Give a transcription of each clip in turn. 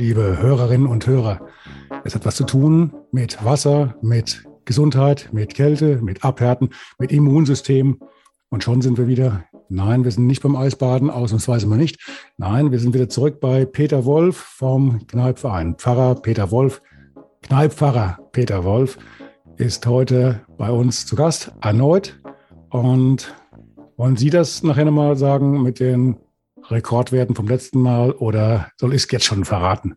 liebe Hörerinnen und Hörer. Es hat was zu tun mit Wasser, mit Gesundheit, mit Kälte, mit Abhärten, mit Immunsystem. Und schon sind wir wieder, nein, wir sind nicht beim Eisbaden, ausnahmsweise mal nicht. Nein, wir sind wieder zurück bei Peter Wolf vom Kneipverein. Pfarrer Peter Wolf, Kneippfarrer Peter Wolf ist heute bei uns zu Gast, erneut. Und wollen Sie das nachher nochmal sagen mit den Rekordwerten vom letzten Mal oder soll ich es jetzt schon verraten?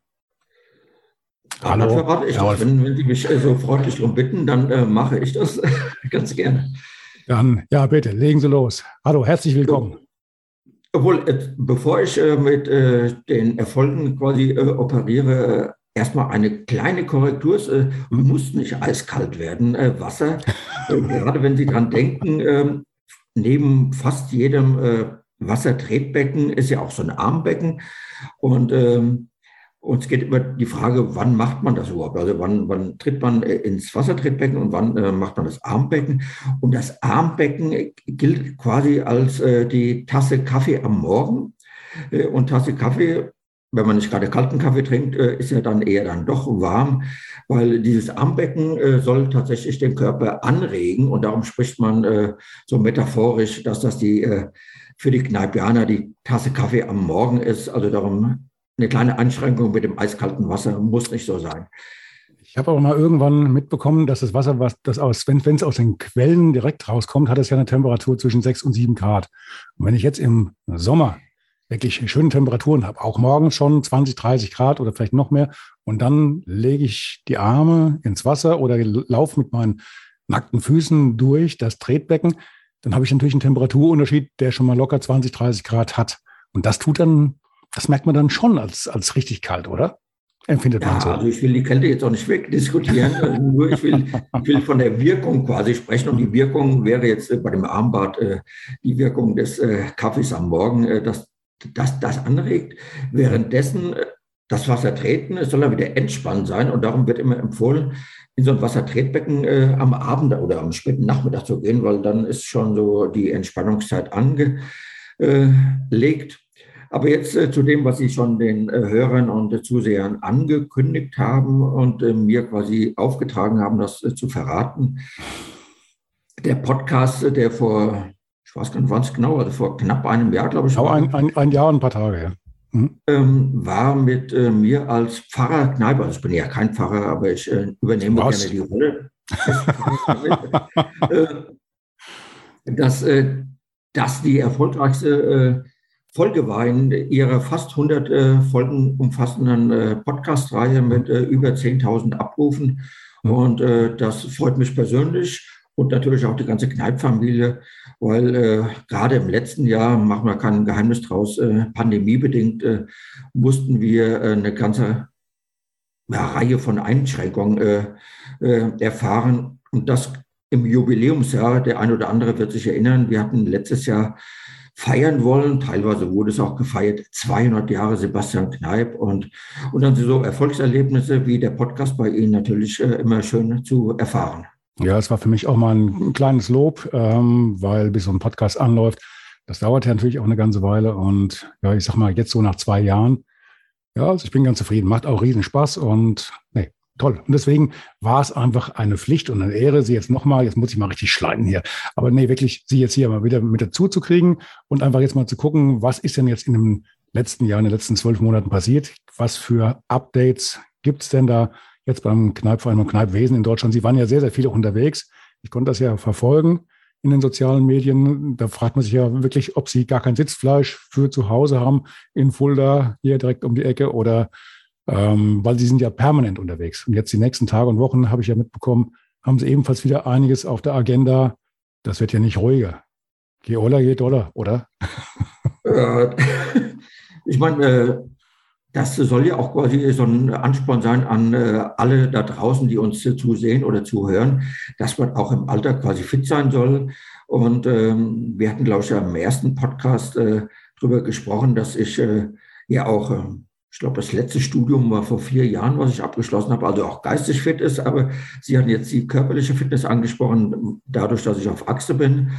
Hallo. Dann verrate ich das. Wenn, wenn Sie mich äh, so freundlich darum bitten, dann äh, mache ich das ganz gerne. Dann, ja, bitte, legen Sie los. Hallo, herzlich willkommen. Obwohl, äh, bevor ich äh, mit äh, den Erfolgen quasi äh, operiere, erstmal eine kleine Korrektur. Es mhm. muss nicht eiskalt werden, Wasser. gerade wenn Sie dran denken, ähm, neben fast jedem Wassertretbecken ist ja auch so ein Armbecken. Und ähm, uns geht immer die Frage, wann macht man das überhaupt? Also wann, wann tritt man äh, ins Wassertretbecken und wann äh, macht man das Armbecken? Und das Armbecken gilt quasi als äh, die Tasse Kaffee am Morgen. Äh, und Tasse Kaffee, wenn man nicht gerade kalten Kaffee trinkt, äh, ist ja dann eher dann doch warm, weil dieses Armbecken äh, soll tatsächlich den Körper anregen. Und darum spricht man so metaphorisch, dass das die für die Kneipianer die Tasse Kaffee am Morgen ist. Also darum eine kleine Einschränkung mit dem eiskalten Wasser muss nicht so sein. Ich habe auch mal irgendwann mitbekommen, dass das Wasser, was das aus, wenn es aus den Quellen direkt rauskommt, hat es ja eine Temperatur zwischen 6 und 7 Grad. Und wenn ich jetzt im Sommer wirklich schöne Temperaturen habe, auch morgens schon 20, 30 Grad oder vielleicht noch mehr, und dann lege ich die Arme ins Wasser oder laufe mit meinen nackten Füßen durch das Tretbecken, dann habe ich natürlich einen Temperaturunterschied, der schon mal locker 20, 30 Grad hat. Und das tut dann, das merkt man dann schon als, als richtig kalt, oder? Empfindet ja, man so. Also ich will die Kälte jetzt auch nicht wegdiskutieren, also nur ich will, ich will von der Wirkung quasi sprechen. Und die Wirkung wäre jetzt äh, bei dem Armbad äh, die Wirkung des äh, Kaffees am Morgen, äh, dass das, das anregt. Währenddessen äh, das Wasser treten, es soll dann wieder entspannt sein. Und darum wird immer empfohlen, in so ein Wassertretbecken äh, am Abend oder am späten Nachmittag zu gehen, weil dann ist schon so die Entspannungszeit angelegt. Aber jetzt äh, zu dem, was Sie schon den äh, Hörern und Zusehern angekündigt haben und äh, mir quasi aufgetragen haben, das äh, zu verraten. Der Podcast, der vor, ich weiß gar nicht, wann es genau, also vor knapp einem Jahr, glaube ich. Genau, ein, ein, ein Jahr und ein paar Tage, ja Mhm. Ähm, war mit äh, mir als Pfarrer Kneiper, also ich bin ja kein Pfarrer, aber ich äh, übernehme Was? gerne die Rolle, äh, dass äh, das die erfolgreichste äh, Folge war in ihrer fast 100 äh, Folgen umfassenden Podcast-Reihe mit über 10.000 Abrufen. Mhm. Und das freut mich persönlich und natürlich auch die ganze Kneipfamilie, weil äh, gerade im letzten Jahr, machen wir kein Geheimnis draus, äh, pandemiebedingt äh, mussten wir äh, eine ganze ja, Reihe von Einschränkungen äh, äh, erfahren und das im Jubiläumsjahr. Der ein oder andere wird sich erinnern, wir hatten letztes Jahr feiern wollen. Teilweise wurde es auch gefeiert, 200 Jahre Sebastian Kneip und, und dann so Erfolgserlebnisse wie der Podcast bei Ihnen natürlich immer schön zu erfahren. Ja, es war für mich auch mal ein kleines Lob, ähm, weil bis so ein Podcast anläuft, das dauert ja natürlich auch eine ganze Weile. Und ja, ich sag mal, jetzt so nach zwei Jahren, ja, also ich bin ganz zufrieden, macht auch riesen Spaß und nee, toll. Und deswegen war es einfach eine Pflicht und eine Ehre, Sie jetzt nochmal, jetzt muss ich mal richtig schleiten hier, aber nee, wirklich Sie jetzt hier mal wieder mit dazu zu kriegen und einfach jetzt mal zu gucken, was ist denn jetzt in dem letzten Jahr, in den letzten zwölf Monaten passiert? Was für Updates gibt's denn da? Jetzt beim Kneipverein und Kneipwesen in Deutschland. Sie waren ja sehr, sehr viele unterwegs. Ich konnte das ja verfolgen in den sozialen Medien. Da fragt man sich ja wirklich, ob Sie gar kein Sitzfleisch für zu Hause haben in Fulda, hier direkt um die Ecke oder ähm, weil Sie sind ja permanent unterwegs. Und jetzt die nächsten Tage und Wochen habe ich ja mitbekommen, haben Sie ebenfalls wieder einiges auf der Agenda. Das wird ja nicht ruhiger. Je Oller, je doller, oder? ich meine, äh, das soll ja auch quasi so ein Ansporn sein an äh, alle da draußen, die uns zusehen oder zuhören, dass man auch im Alter quasi fit sein soll. Und ähm, wir hatten, glaube ich, im ersten Podcast äh, darüber gesprochen, dass ich äh, ja auch, äh, ich glaube, das letzte Studium war vor vier Jahren, was ich abgeschlossen habe, also auch geistig fit ist. Aber Sie haben jetzt die körperliche Fitness angesprochen, dadurch, dass ich auf Achse bin.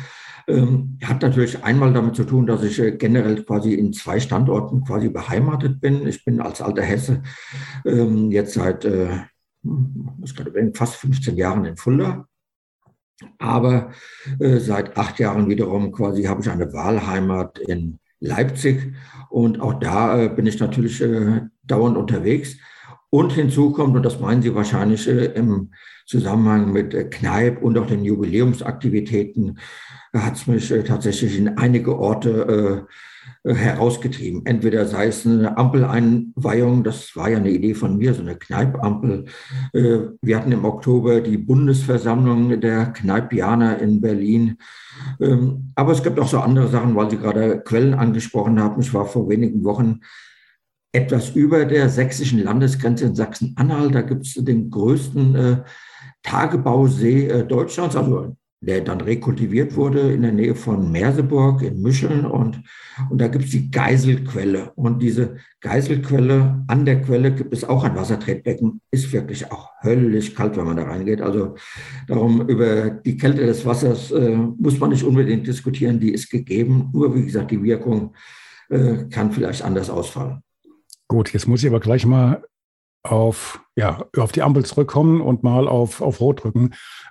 Ähm, hat natürlich einmal damit zu tun, dass ich äh, generell quasi in zwei Standorten quasi beheimatet bin. Ich bin als alter Hesse ähm, jetzt seit äh, fast 15 Jahren in Fulda. Aber äh, seit acht Jahren wiederum quasi habe ich eine Wahlheimat in Leipzig. Und auch da äh, bin ich natürlich äh, dauernd unterwegs. Und hinzu kommt, und das meinen Sie wahrscheinlich äh, im Zusammenhang mit äh, Kneipp und auch den Jubiläumsaktivitäten, hat es mich äh, tatsächlich in einige Orte äh, äh, herausgetrieben. Entweder sei es eine Ampeleinweihung, das war ja eine Idee von mir, so eine Kneipampel. Wir hatten im Oktober die Bundesversammlung der Kneipianer in Berlin. Ähm, aber es gibt auch so andere Sachen, weil Sie gerade Quellen angesprochen haben. Ich war vor wenigen Wochen etwas über der sächsischen Landesgrenze in Sachsen-Anhalt. Da gibt es den größten Tagebausee Deutschlands, also der dann rekultiviert wurde in der Nähe von Merseburg in Müscheln und, und da gibt es die Geiselquelle. Und diese Geiselquelle, an der Quelle gibt es auch ein Wassertretbecken, ist wirklich auch höllisch kalt, wenn man da reingeht. Also darum über die Kälte des Wassers äh, muss man nicht unbedingt diskutieren, die ist gegeben. Nur wie gesagt, die Wirkung äh, kann vielleicht anders ausfallen. Gut, jetzt muss ich aber gleich mal auf, ja, auf die Ampel zurückkommen und mal auf, auf Rot drücken.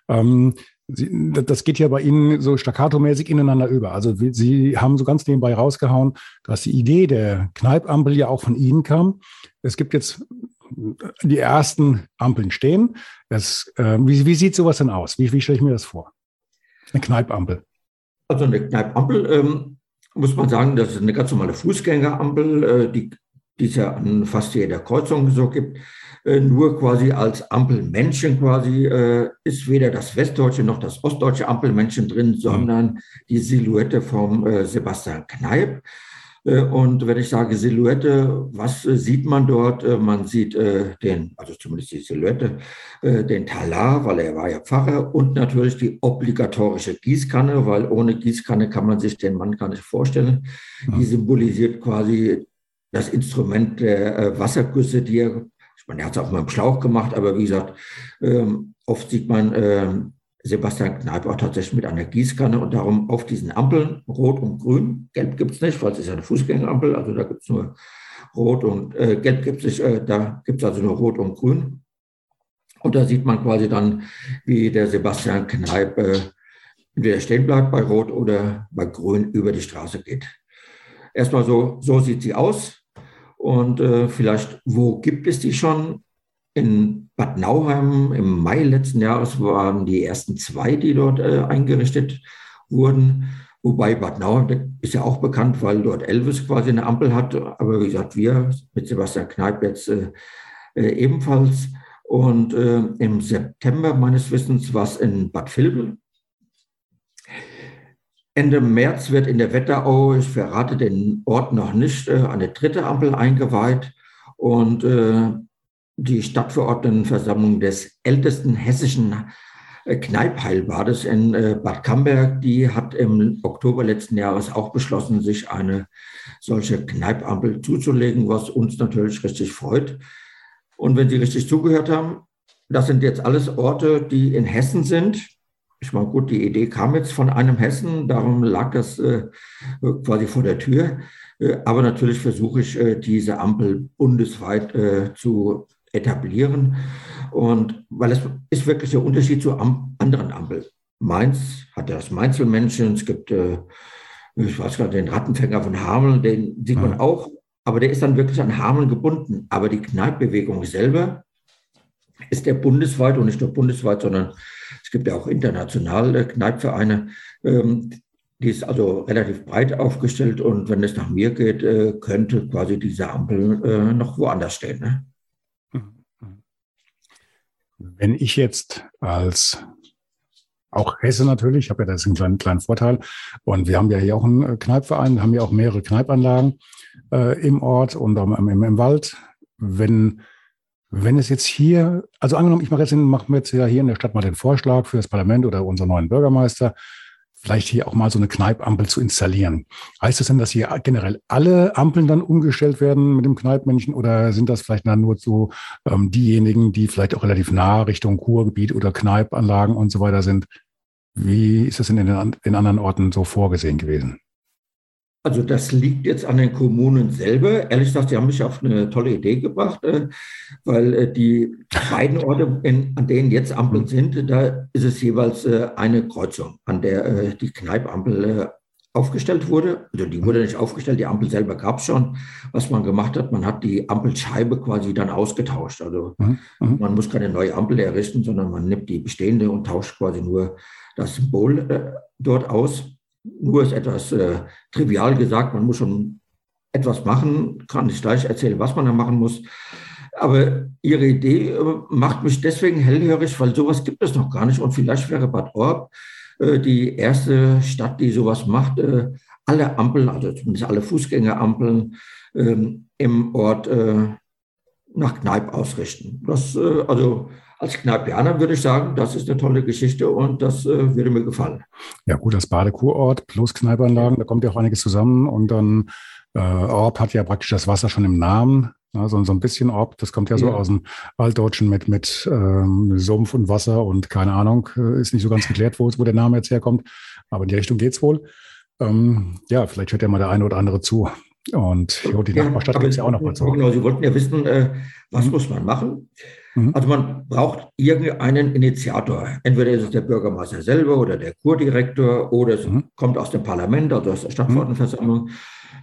Ähm, Sie, das geht ja bei Ihnen so staccato-mäßig ineinander über. Also Sie haben so ganz nebenbei rausgehauen, dass die Idee der Kneipampel ja auch von Ihnen kam. Es gibt jetzt die ersten Ampeln stehen. Das, äh, wie, wie, sieht sowas denn aus? Wie, wie stelle ich mir das vor? Eine Kneipampel. Also eine Kneipampel ähm, muss man sagen, das ist eine ganz normale Fußgängerampel, äh, die, die es ja an fast jeder Kreuzung so gibt. Äh, nur quasi als Ampelmännchen quasi äh, ist weder das westdeutsche noch das ostdeutsche Ampelmännchen drin, sondern die Silhouette vom äh, Sebastian Kneip. Und wenn ich sage Silhouette, was sieht man dort? Man sieht den, also zumindest die Silhouette, den Talar, weil er war ja Pfarrer und natürlich die obligatorische Gießkanne, weil ohne Gießkanne kann man sich den Mann gar nicht vorstellen. Die symbolisiert quasi das Instrument der Wassergüsse, die er ich meine, er hat es auch mal im Schlauch gemacht, aber wie gesagt, ähm, oft sieht man äh, Sebastian Kneip auch tatsächlich mit einer Gießkanne und darum auf diesen Ampeln, rot und grün, gelb gibt es nicht, weil es ist eine Fußgängerampel, also da gibt es nur rot und äh, gelb gibt es, äh, da gibt es also nur rot und grün. Und da sieht man quasi dann, wie der Sebastian Kneip äh, entweder stehen bleibt bei Rot oder bei Grün über die Straße geht. Erstmal so, so sieht sie aus. Und äh, vielleicht, wo gibt es die schon? In Bad Nauheim im Mai letzten Jahres waren die ersten zwei, die dort äh, eingerichtet wurden. Wobei Bad Nauheim ist ja auch bekannt, weil dort Elvis quasi eine Ampel hat. Aber wie gesagt, wir mit Sebastian Kneip jetzt äh, äh ebenfalls. Und äh, im September meines Wissens war es in Bad Vilbel. Ende März wird in der Wetterau, ich verrate den Ort noch nicht, äh, eine dritte Ampel eingeweiht und äh, die Stadtverordnetenversammlung des ältesten hessischen äh, Kneippheilbades in Bad Camberg, die hat im Oktober letzten Jahres auch beschlossen, sich eine solche Kneipampel zuzulegen, was uns natürlich richtig freut. Und wenn Sie richtig zugehört haben, das sind jetzt alles Orte, die in Hessen sind ich meine, gut, die Idee kam jetzt von einem Hessen, darum lag das äh, quasi vor der Tür. Äh, aber natürlich versuche ich, äh, diese Ampel bundesweit äh, zu etablieren. Und weil es ist wirklich der Unterschied zu am anderen Ampeln. Mainz hat ja das Mainzelmännchen, es gibt, äh, ich weiß gar nicht, den Rattenfänger von Hameln, den sieht man auch, aber der ist dann wirklich an Hameln gebunden. Aber die Kneippbewegung selber ist der bundesweit und nicht nur bundesweit, sondern gibt ja auch internationale Kneipvereine, ähm, die ist also relativ breit aufgestellt und wenn es nach mir geht, äh, könnte quasi diese Ampel äh, noch woanders stehen. Ne? Wenn ich jetzt als auch Hesse natürlich, ich habe ja das einen kleinen, kleinen Vorteil und wir haben ja hier auch einen Kneipverein, haben ja auch mehrere Kneipanlagen. äh, im Ort und im, im, im Wald. Wenn, wenn es jetzt hier, also angenommen, ich mache jetzt, wir jetzt ja hier in der Stadt mal den Vorschlag für das Parlament oder unseren neuen Bürgermeister, vielleicht hier auch mal so eine Kneipampel zu installieren. Heißt das denn, dass hier generell alle Ampeln dann umgestellt werden mit dem Kneipmännchen oder sind das vielleicht dann nur so ähm, diejenigen, die vielleicht auch relativ nah Richtung Kurgebiet oder Kneipanlagen und so weiter sind? Wie ist das in den in anderen Orten so vorgesehen gewesen? Also das liegt jetzt an den Kommunen selber. Ehrlich gesagt, die haben mich auf eine tolle Idee gebracht, äh, weil äh, die beiden Orte, an denen jetzt Ampeln sind, da ist es jeweils äh, eine Kreuzung, an der die Kneipampel aufgestellt wurde. Also die wurde nicht aufgestellt, die Ampel selber gab es schon. Was man gemacht hat, man hat die Ampelscheibe quasi dann ausgetauscht. Also mhm. mhm. man muss keine neue Ampel errichten, sondern man nimmt die bestehende und tauscht quasi nur das Symbol dort aus. Nur ist etwas äh, trivial gesagt, man muss schon etwas machen, kann ich gleich erzählen, was man da machen muss. Aber Ihre Idee äh, macht mich deswegen hellhörig, weil sowas gibt es noch gar nicht. Und vielleicht wäre Bad Orb äh, die erste Stadt, die sowas macht. Äh, alle Ampeln, also zumindest alle Fußgängerampeln ähm, im Ort äh, nach Kneipp ausrichten. Das, äh, also als Kneipianer würde ich sagen, das ist eine tolle Geschichte und das äh, würde mir gefallen. Ja, gut, das Badekurort plus Kneipanlagen, da kommt ja auch einiges zusammen und dann äh, Orb hat ja praktisch das Wasser schon im Namen. Also so ein bisschen Orb, das kommt ja so ja. aus dem Altdeutschen mit, mit ähm, Sumpf und Wasser und keine Ahnung, äh, ist nicht so ganz geklärt, wo, wo der Name jetzt herkommt, aber in die Richtung geht es wohl. Ähm, ja, vielleicht hört ja mal der eine oder andere zu. Und jo, die ja, Nachbarstadt gibt es ja auch noch mal zu. Genau, Sie wollten ja wissen, äh, was mhm. muss man machen? Mhm. Also man braucht irgendeinen Initiator. Entweder ist es der Bürgermeister selber oder der Kurdirektor oder es mhm. kommt aus dem Parlament, also aus der Stadtverordnetenversammlung.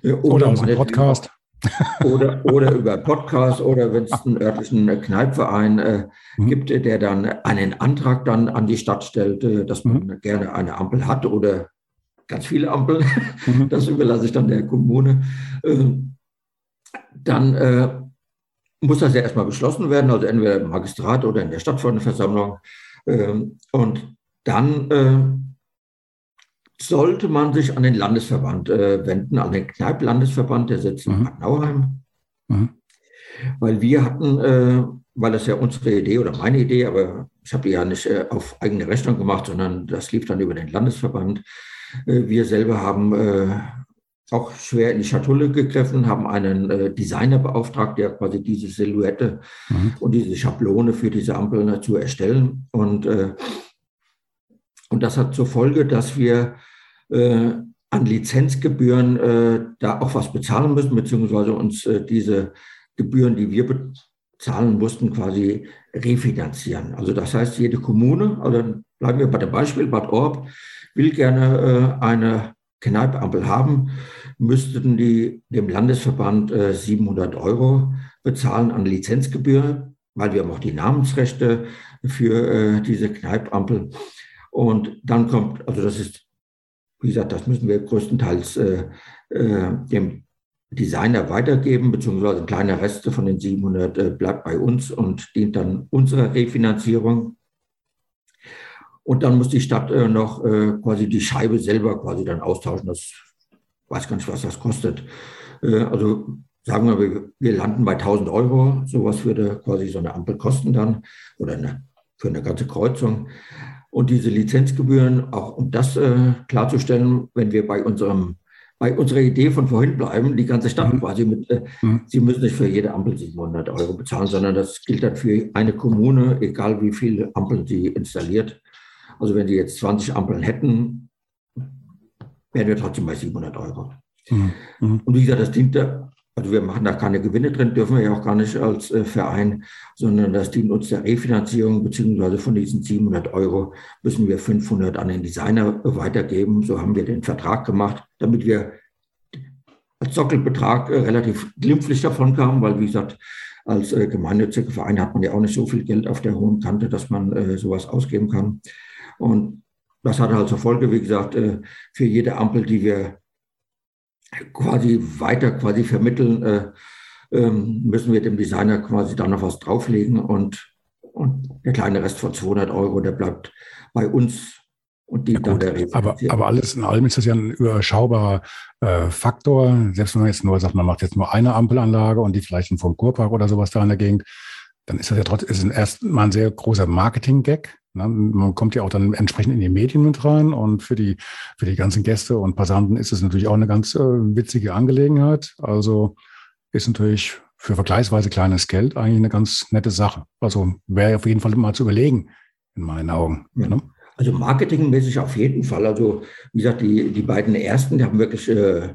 Äh, oder, oder aus dem Podcast. oder, oder über Podcast oder wenn es einen örtlichen Kneipverein äh, mhm. gibt, der dann einen Antrag dann an die Stadt stellt, äh, dass man mhm. gerne eine Ampel hat oder ganz viele Ampeln. Mhm. Das überlasse ich dann der Kommune. Äh, dann muss das ja erstmal beschlossen werden, also entweder im Magistrat oder in der Stadtverordnetenversammlung. Ähm, und dann äh, sollte man sich an den Landesverband äh, wenden, an den Kneipp-Landesverband, der sitzt in mhm. Bad Nauheim. Mhm. Weil wir hatten, äh, weil das ja unsere Idee oder meine Idee, aber ich habe die ja nicht auf eigene Rechnung gemacht, sondern das lief dann über den Landesverband. wir selber haben auch schwer in die Schatulle gegriffen, haben einen äh, Designer beauftragt, der quasi diese Silhouette mhm. und diese Schablone für diese Ampel zu erstellen. Und, äh, und das hat zur Folge, dass wir äh, an Lizenzgebühren äh, da auch was bezahlen müssen, beziehungsweise uns äh, diese Gebühren, die wir bezahlen mussten, quasi refinanzieren. Also das heißt, jede Kommune, also bleiben wir bei dem Beispiel, Bad Orb, will gerne äh, eine Kneipampel haben, müssten die dem Landesverband äh, 700 Euro bezahlen an Lizenzgebühr, weil wir haben auch die Namensrechte für äh, diese Kneipampel. Und dann kommt, also das ist, wie gesagt, das müssen wir größtenteils äh, äh dem Designer weitergeben, beziehungsweise ein kleiner Rest von den 700 äh, bleibt bei uns und dient dann unserer Refinanzierung. Und dann muss die Stadt äh, noch äh, quasi die Scheibe selber quasi dann austauschen. Das weiß gar nicht, was das kostet. Äh, also sagen wir, wir, wir landen bei 1000 Euro. Sowas würde quasi so eine Ampel kosten dann oder eine, für eine ganze Kreuzung. Und diese Lizenzgebühren, auch um das äh, klarzustellen, wenn wir bei unserem bei unserer Idee von vorhin bleiben, die ganze Stadt mhm. quasi mit, äh, mhm. Sie müssen nicht für jede Ampel 700 Euro bezahlen, sondern das gilt dann für eine Kommune, egal wie viele Ampeln sie installiert. Also wenn Sie jetzt 20 Ampeln hätten, wären wir trotzdem bei 700 Euro. Mhm. mhm. Und wie gesagt, das dient da, also wir machen da keine Gewinne drin, dürfen wir ja auch gar nicht als äh, Verein, sondern das dient uns der Refinanzierung, beziehungsweise von diesen 700 Euro müssen wir 500 an den Designer weitergeben. So haben wir den Vertrag gemacht, damit wir als Sockelbetrag äh, relativ glimpflich davon kamen, weil wie gesagt, als äh, gemeinnütziger Verein hat man ja auch nicht so viel Geld auf der hohen Kante, dass man äh, sowas ausgeben kann. Und das hat halt zur Folge, wie gesagt, äh, für jede Ampel, die wir quasi weiter quasi vermitteln, äh, ähm, müssen wir dem Designer quasi da noch was drauflegen und, und der kleine Rest von 200 Euro, der bleibt bei uns Und die ja, gut, aber, aber alles in allem ist das ja ein überschaubarer äh, Faktor. Selbst wenn man jetzt nur sagt, man macht jetzt nur eine Ampelanlage und die vielleicht vom Kurpark oder sowas da in der Gegend, dann ist das ja trotzdem erstmal ein sehr großer Marketing-Gag. Ne? Man kommt ja auch dann entsprechend in die Medien mit rein und für die, für die ganzen Gäste und Passanten ist es natürlich auch eine ganz äh, witzige Angelegenheit. Also ist natürlich für vergleichsweise kleines Geld eigentlich eine ganz nette Sache. Also wäre auf jeden Fall mal zu überlegen, in meinen Augen. Ja. Ne? Also marketingmäßig auf jeden Fall. Also wie gesagt, die, die beiden ersten, die haben wirklich äh,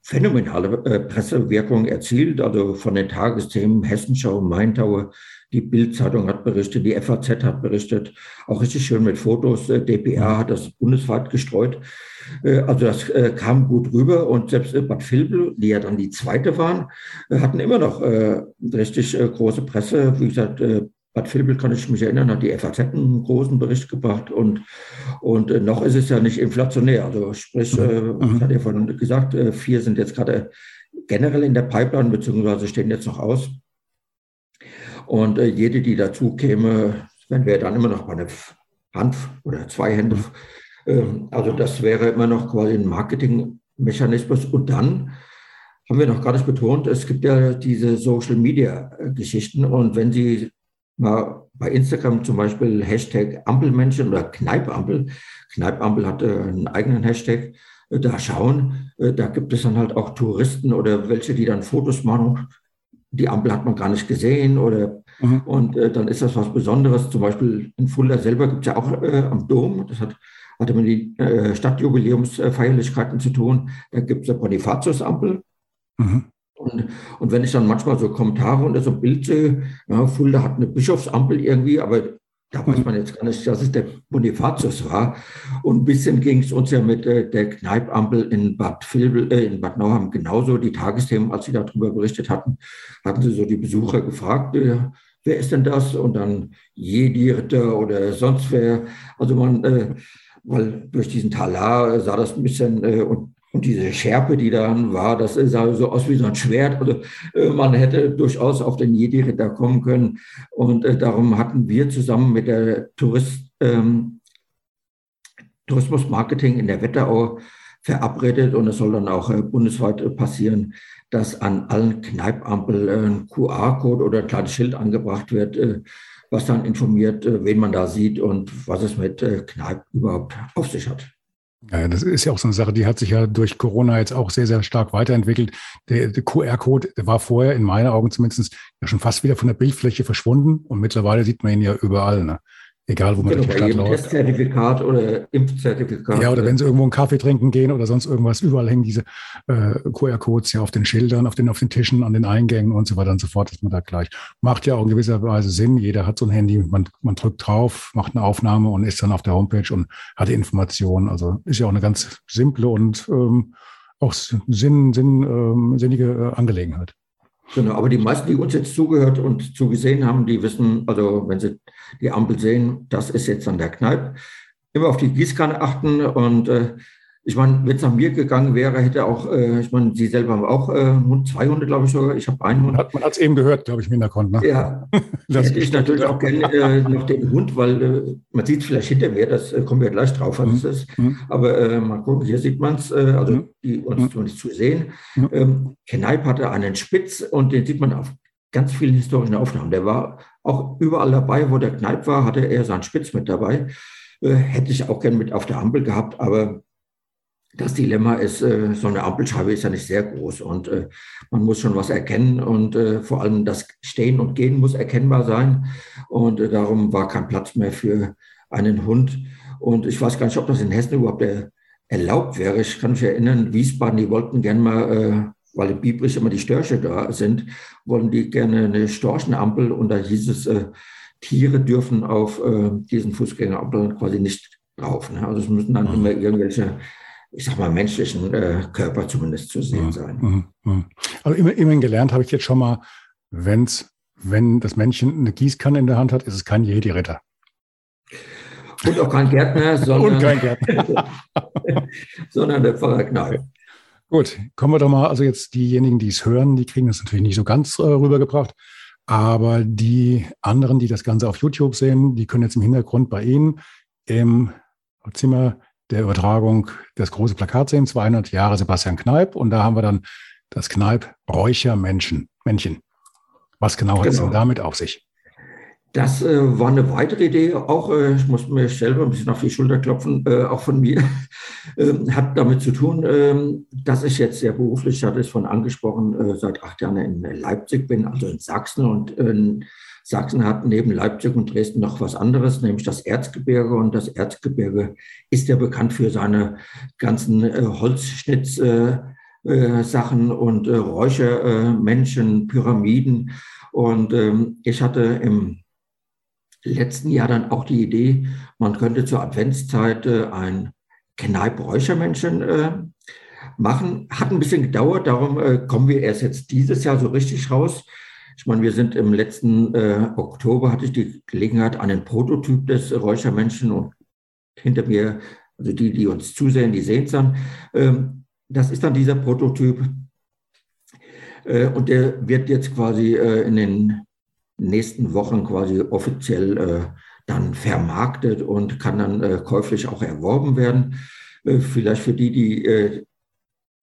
phänomenale äh, Pressewirkung erzielt. Also von den Tagesthemen Hessenschau, Maintaue, die Bildzeitung hat berichtet, die FAZ hat berichtet, auch richtig schön mit Fotos. Äh, DPA hat das bundesweit gestreut. Äh, also das kam gut rüber und selbst Bad Vilbel, die ja dann die zweite waren, hatten immer noch richtig große Presse. Wie gesagt, Bad Vilbel kann ich mich erinnern, hat die FAZ einen großen Bericht gebracht und, und noch ist es ja nicht inflationär. Also sprich, mhm. ich hatte ja vorhin gesagt, vier sind jetzt gerade generell in der Pipeline, beziehungsweise stehen jetzt noch aus. Und äh, jede, die dazu käme, wenn wir dann immer noch bei einer Hand oder zwei Hände. Äh, also das wäre immer noch quasi ein Marketingmechanismus. Und dann haben wir noch gar nicht betont, es gibt ja diese Social-Media-Geschichten. Und wenn Sie mal bei Instagram zum Beispiel Hashtag Ampelmenschen oder Kneipampel, Kneipampel hat äh, einen eigenen Hashtag, äh, da schauen, äh, da gibt es dann halt auch Touristen oder welche, die dann Fotos machen die Ampel hat man gar nicht gesehen oder mhm. und dann ist das was Besonderes. Zum Beispiel in Fulda selber gibt es ja auch äh, am Dom, das hat, hatte mit die äh, Stadtjubiläumsfeierlichkeiten zu tun, da gibt es eine Bonifatius-Ampel. Mhm. Und, und wenn ich dann manchmal so Kommentare unter so ein Bild sehe, ja, Fulda hat eine Bischofsampel irgendwie, aber da weiß man jetzt gar nicht, dass es der Bonifatius war. Und ein bisschen ging es uns ja mit äh, der Kneipampel in Bad Vilbel, äh, in Bad Nauheim genauso. Die Tagesthemen, als sie darüber berichtet hatten, hatten sie so die Besucher gefragt, äh, wer ist denn das? Und dann Jedi-Ritter oder sonst wer. Also man, äh, weil durch diesen Talar sah das ein bisschen äh, und und diese Schärpe, die dann war, das sah so aus wie so ein Schwert. Also äh, man hätte durchaus auf den Jedi-Ritter kommen können. Und äh, darum hatten wir zusammen mit der Tourist, ähm, Tourismusmarketing in der Wetterau verabredet und es soll dann auch äh, bundesweit passieren, dass an allen Kneipampel äh, ein QR-Code oder ein kleines Schild angebracht wird, was dann informiert, wen man da sieht und was es mit Kneipp überhaupt auf sich hat. Ja, das ist ja auch so eine Sache, die hat sich ja durch Corona jetzt auch sehr, sehr stark weiterentwickelt. Der, der QR-Code war vorher in meinen Augen zumindest ja schon fast wieder von der Bildfläche verschwunden und mittlerweile sieht man ihn ja überall. Ne? Egal, wo man genau, durch die Stadt läuft. Testzertifikat oder Impfzertifikat. Ja, oder wenn Sie irgendwo einen Kaffee trinken gehen oder sonst irgendwas, überall hängen diese äh, QR-Codes ja auf den Schildern, auf den, auf den Tischen, an den Eingängen und so weiter und so fort, dass man da gleich. Macht ja auch in gewisser Weise Sinn. Jeder hat so ein Handy, man, man drückt drauf, macht eine Aufnahme und ist dann auf der Homepage und hat die Informationen. Also ist ja auch eine ganz simple und ähm, auch sinn, sinn, ähm, sinnige äh, Angelegenheit. Genau, aber die meisten, die uns jetzt zugehört und zugesehen haben, die wissen, also wenn sie die Ampel sehen, das ist jetzt an der Kneipe, immer auf die Gießkanne achten und äh, ich meine, wenn es nach mir gegangen wäre, hätte auch, äh, ich meine, Sie selber haben auch äh, Hund, zwei Hunde, glaube ich sogar. Ich habe einen Hund. man hat es eben gehört, glaube ich, im Hintergrund. Ne? Ja, das hätte ich natürlich auch gerne äh, noch den Hund, weil äh, man sieht es vielleicht hinter mir, das äh, kommen wir gleich drauf, was mhm. es ist. Mhm. Aber äh, mal gucken, hier sieht man es, also mhm. die uns mhm. zumindest zu sehen. Mhm. Ähm, Kneip hatte einen Spitz und den sieht man auf ganz vielen historischen Aufnahmen. Der war auch überall dabei, wo der Kneip war, hatte er seinen Spitz mit dabei. Äh, hätte ich auch gerne mit auf der Ampel gehabt, aber das Dilemma ist, äh, so eine Ampelscheibe ist ja nicht sehr groß und äh, man muss schon was erkennen und vor allem das Stehen und Gehen muss erkennbar sein und darum war kein Platz mehr für einen Hund. Und ich weiß gar nicht, ob das in Hessen überhaupt erlaubt wäre. Ich kann mich erinnern, Wiesbaden, die wollten gerne mal, weil in Biebrich immer die Störche da sind, wollen die gerne eine Storchenampel und da hieß es, Tiere dürfen auf diesen Fußgängerampeln quasi nicht drauf. Ne? Also es müssen dann mhm. immer irgendwelche ich sag mal, menschlichen äh, Körper zumindest zu sehen mhm. sein. Mhm. mhm. Also immer, immerhin gelernt habe ich jetzt schon mal, wenn's, wenn das Männchen eine Gießkanne in der Hand hat, ist es kein Jedi-Ritter. Und auch kein Gärtner, sondern, kein Gärtner. sondern der Pfarrer Knall. Gut, kommen wir doch mal, also jetzt diejenigen, die es hören, die kriegen das natürlich nicht so ganz äh, rübergebracht. Aber die anderen, die das Ganze auf YouTube sehen, die können jetzt im Hintergrund bei Ihnen im wir der Übertragung das große Plakat sehen, 200 Jahre Sebastian Kneip. Und da haben wir dann das Kneip Räuchermännchen. Männchen. Was genau, genau. hat es denn genau. damit auf sich? Das äh, war eine weitere Idee, auch, äh, ich muss mir selber ein bisschen auf die Schulter klopfen, äh, auch von mir, ähm, hat damit zu tun, ähm, dass ich jetzt sehr beruflich, ich hatte es von angesprochen, äh, seit acht Jahren in Leipzig bin, also in Sachsen. Und in Sachsen hat neben Leipzig und Dresden noch was anderes, nämlich das Erzgebirge. Und das Erzgebirge ist ja bekannt für seine ganzen äh, Holzschnitzsachen äh, und Räuchermenschen, Pyramiden. Und ähm, ich hatte im letzten Jahr dann auch die Idee, man könnte zur Adventszeit äh, ein Kneipp-Räuchermännchen äh, machen. Hat ein bisschen gedauert, darum äh, kommen wir erst jetzt dieses Jahr so richtig raus. Ich meine, wir sind im letzten äh, Oktober, hatte ich die Gelegenheit, einen Prototyp des Räuchermännchen und hinter mir, also die, die uns zusehen, die sehen es dann. Ähm, das ist dann dieser Prototyp. Äh, und der wird jetzt quasi äh, in den nächsten Wochen quasi offiziell äh, dann vermarktet und kann dann äh, käuflich auch erworben werden. Äh, vielleicht für die, die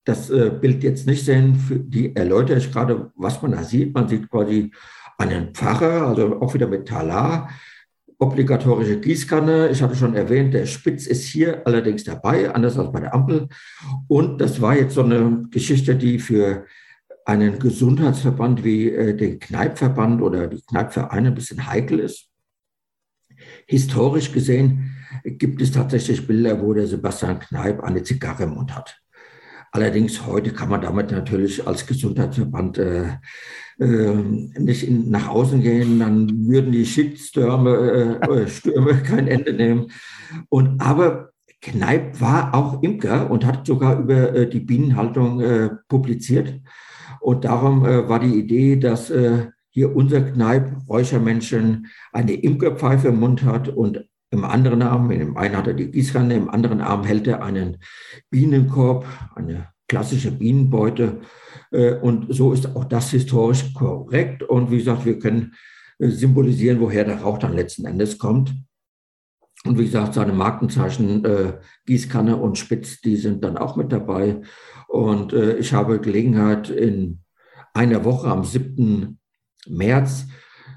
das Bild jetzt nicht sehen, für die erläutere ich gerade, was man da sieht. Man sieht quasi einen Pfarrer, also auch wieder mit Talar, obligatorische Gießkanne. Ich hatte schon erwähnt, der Spitz ist hier allerdings dabei, anders als bei der Ampel. Und das war jetzt so eine Geschichte, die für einen Gesundheitsverband wie äh, den Kneipverband oder die Kneipvereine ein bisschen heikel ist. Historisch gesehen gibt es tatsächlich Bilder, wo der Sebastian Kneip eine Zigarre im Mund hat. Allerdings heute kann man damit natürlich als Gesundheitsverband äh, äh, nicht in, nach außen gehen, dann würden die Shitstürme äh, Stürme kein Ende nehmen. Und aber Kneip war auch Imker und hat sogar über äh, die Bienenhaltung äh, publiziert. Und darum äh, war die Idee, dass äh, hier unser Kneip Räuchermännchen eine Imkerpfeife im Mund hat und im anderen Arm, in dem einen hat er die Gießkanne, im anderen Arm hält er einen Bienenkorb, eine klassische Bienenbeute. Äh, und so ist auch das historisch korrekt. Und wie gesagt, wir können äh, symbolisieren, woher der Rauch dann letzten Endes kommt. Und wie gesagt, seine Markenzeichen äh, Gießkanne und Spitz, die sind dann auch mit dabei. Und äh, ich habe Gelegenheit, in einer Woche am 7. März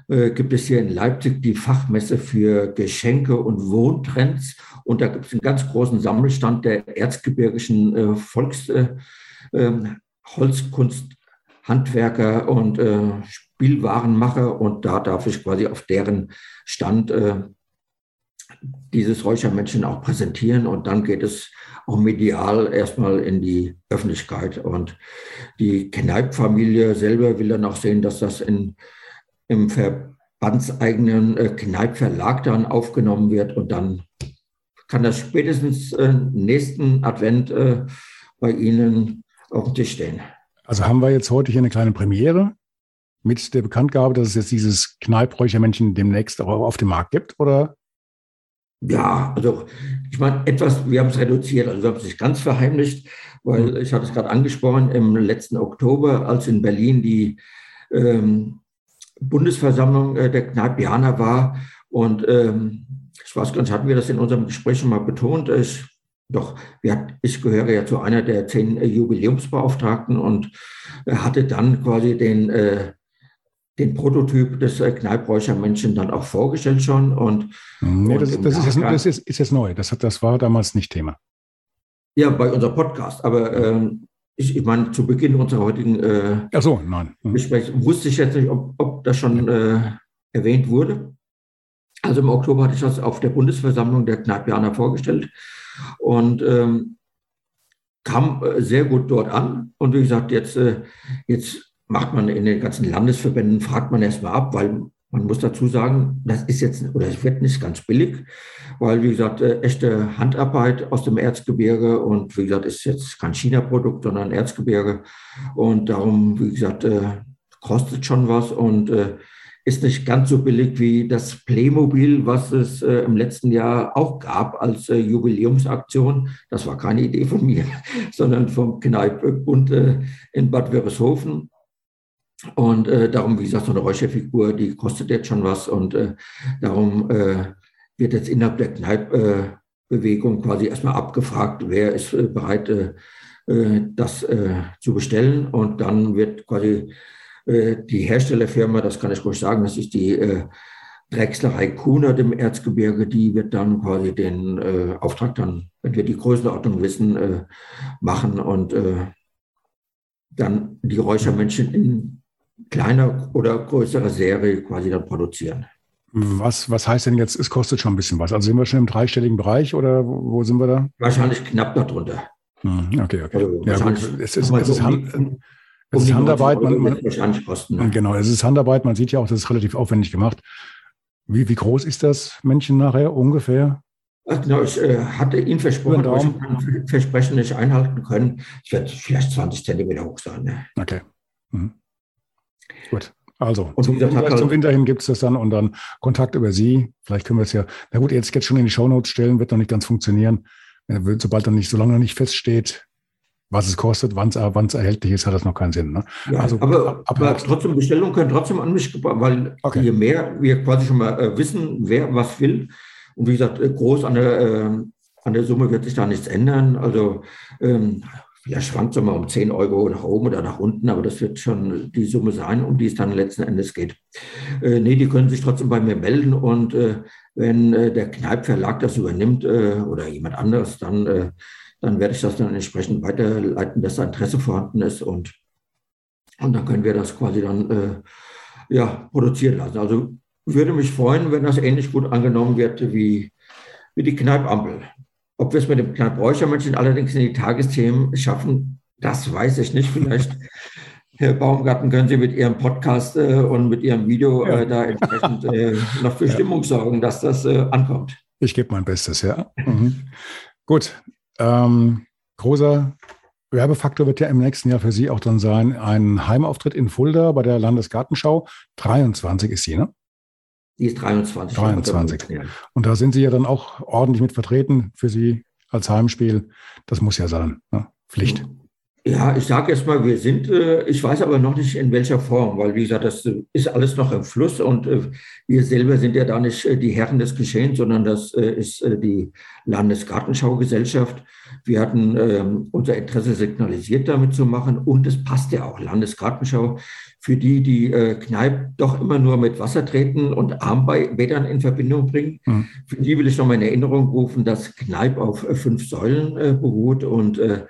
äh, gibt es hier in Leipzig die Fachmesse für Geschenke und Wohntrends. Und da gibt es einen ganz großen Sammelstand der erzgebirgischen äh, Volksholzkunsthandwerker ähm, und äh, Spielwarenmacher. Und da darf ich quasi auf deren Stand äh, dieses Räuchermännchen auch präsentieren. Und dann geht es auch medial erstmal in die Öffentlichkeit. Und die Kneip-Familie selber will dann auch sehen, dass das in, im verbandseigenen äh, Kneip-Verlag dann aufgenommen wird. Und dann kann das spätestens äh, nächsten Advent äh, bei Ihnen auf dem Tisch stehen. Also haben wir jetzt heute hier eine kleine Premiere mit der Bekanntgabe, dass es jetzt dieses Kneippräuchermännchen demnächst auch auf dem Markt gibt, oder? Ja, also ich meine, etwas, wir haben es reduziert, also wir haben es nicht ganz verheimlicht, weil mhm. ich hatte es gerade angesprochen, im letzten Oktober, als in Berlin die ähm, Bundesversammlung äh, der Kneipianer war und ähm, ich weiß gar nicht, hatten wir das in unserem Gespräch schon mal betont, ich, doch, wir, ich gehöre ja zu einer der zehn äh, Jubiläumsbeauftragten und äh, hatte dann quasi den äh, den Prototyp des äh, Kneippräuchermännchen dann auch vorgestellt schon. Und, nee, das, und das, ist, jetzt, das ist, ist, jetzt neu. Das, hat, das war damals nicht Thema. Ja, bei unserem Podcast. Aber ähm, ich, ich meine, zu Beginn unserer heutigen äh, Ach so, nein. Mhm. Gesprächs wusste ich jetzt nicht, ob, ob das schon äh, erwähnt wurde. Also im Oktober hatte ich das auf der Bundesversammlung der Kneipianer vorgestellt und ähm, kam äh, sehr gut dort an. Und wie gesagt, jetzt, äh, jetzt macht man in den ganzen Landesverbänden, fragt man erstmal ab, weil man muss dazu sagen, das ist jetzt oder es wird nicht ganz billig, weil wie gesagt, äh, echte Handarbeit aus dem Erzgebirge und wie gesagt, ist jetzt kein China-Produkt, sondern Erzgebirge und darum, wie gesagt, äh, kostet schon was und äh, ist nicht ganz so billig wie das Playmobil, was es im letzten Jahr auch gab als Jubiläumsaktion. Das war keine Idee von mir, sondern vom Kneippbund äh, in Bad Wörishofen. Und äh, darum, wie gesagt, so eine Räucherfigur, die kostet jetzt schon was. Und äh, darum äh, wird jetzt innerhalb der Kneipe Bewegung quasi erstmal abgefragt, wer ist äh, bereit, äh, äh, das zu bestellen. Und dann wird quasi die Herstellerfirma, das kann ich ruhig sagen, das ist die Drechslerei Kunert im Erzgebirge, die wird dann quasi den Auftrag dann, wenn wir die Größenordnung wissen, machen und dann die Räuchermännchen in kleiner oder größerer Serie quasi dann produzieren. Was, was heißt denn jetzt, es kostet schon ein bisschen was? Also sind wir schon im dreistelligen Bereich oder wo, sind wir da? Wahrscheinlich knapp darunter. Hm, okay, okay. Also ja, gut. Es ist, es ist, Hand, es ist Handarbeit. Man, man, kosten, ne? Genau, es ist Handarbeit. Man sieht ja auch, das ist relativ aufwendig gemacht. Wie, wie groß ist das Männchen nachher ungefähr? Genau, ich äh, hatte ihn versprochen, aber ich Versprechen nicht einhalten können. Es wird vielleicht 20 Zentimeter hoch sein. Ne? Okay. Mhm. Gut. Also, und zum, halt zum Winter hin gibt es das dann und dann Kontakt über Sie. Vielleicht können wir es ja, na gut, jetzt, jetzt schon in die Shownotes stellen, wird noch nicht ganz funktionieren. Sobald dann nicht, solange noch nicht feststeht, was es kostet, wann es erhältlich ist, hat das noch keinen Sinn. Ne? Ja, also, aber, ab, aber trotzdem, Bestellungen können trotzdem an mich, weil okay. je mehr wir quasi schon mal äh, wissen, wer was will, und wie gesagt, äh, groß an der, äh, an der Summe wird sich da nichts ändern. Also ähm, ja, schwankt so mal um 10 Euro nach oben oder nach unten, aber das wird schon die Summe sein, um die es dann letzten Endes geht. Äh, nee, die können sich trotzdem bei mir melden und äh, wenn äh, der Kneipverlag das übernimmt äh, oder jemand anderes, dann, äh, dann werde ich das dann entsprechend weiterleiten, dass da Interesse vorhanden ist und, und dann können wir das quasi dann äh, ja, produzieren lassen. Also würde mich freuen, wenn das ähnlich gut angenommen wird wie, wie die Kneipampel. Ob wir es mit dem kleinen Bräuchermännchen allerdings in die Tagesthemen schaffen, das weiß ich nicht. Vielleicht, Herr Baumgarten, können Sie mit Ihrem Podcast äh, und mit Ihrem Video äh, da entsprechend äh, noch für Stimmung sorgen, dass das äh, ankommt. Ich gebe mein Bestes, ja. Mhm. Gut. Ähm, großer Werbefaktor wird ja im nächsten Jahr für Sie auch dann sein, ein Heimauftritt in Fulda bei der Landesgartenschau. 23 ist sie, ne? Die ist 23. 23. Und da sind Sie ja dann auch ordentlich mit vertreten für Sie als Heimspiel. Das muss ja sein. Ne? Pflicht. Ja, ich sage erst mal, wir sind, äh, ich weiß aber noch nicht in welcher Form, weil wie gesagt, das ist alles noch im Fluss und äh, wir selber sind ja da nicht äh, die Herren des Geschehens, sondern das ist die Landesgartenschaugesellschaft. Wir hatten ähm, unser Interesse signalisiert, damit zu machen und es passt ja auch. Landesgartenschau für die, die äh, Kneipp doch immer nur mit Wasser treten und Armbädern in Verbindung bringen. Mhm. Für die will ich noch mal in Erinnerung rufen, dass Kneipp auf äh, fünf Säulen äh, beruht und äh,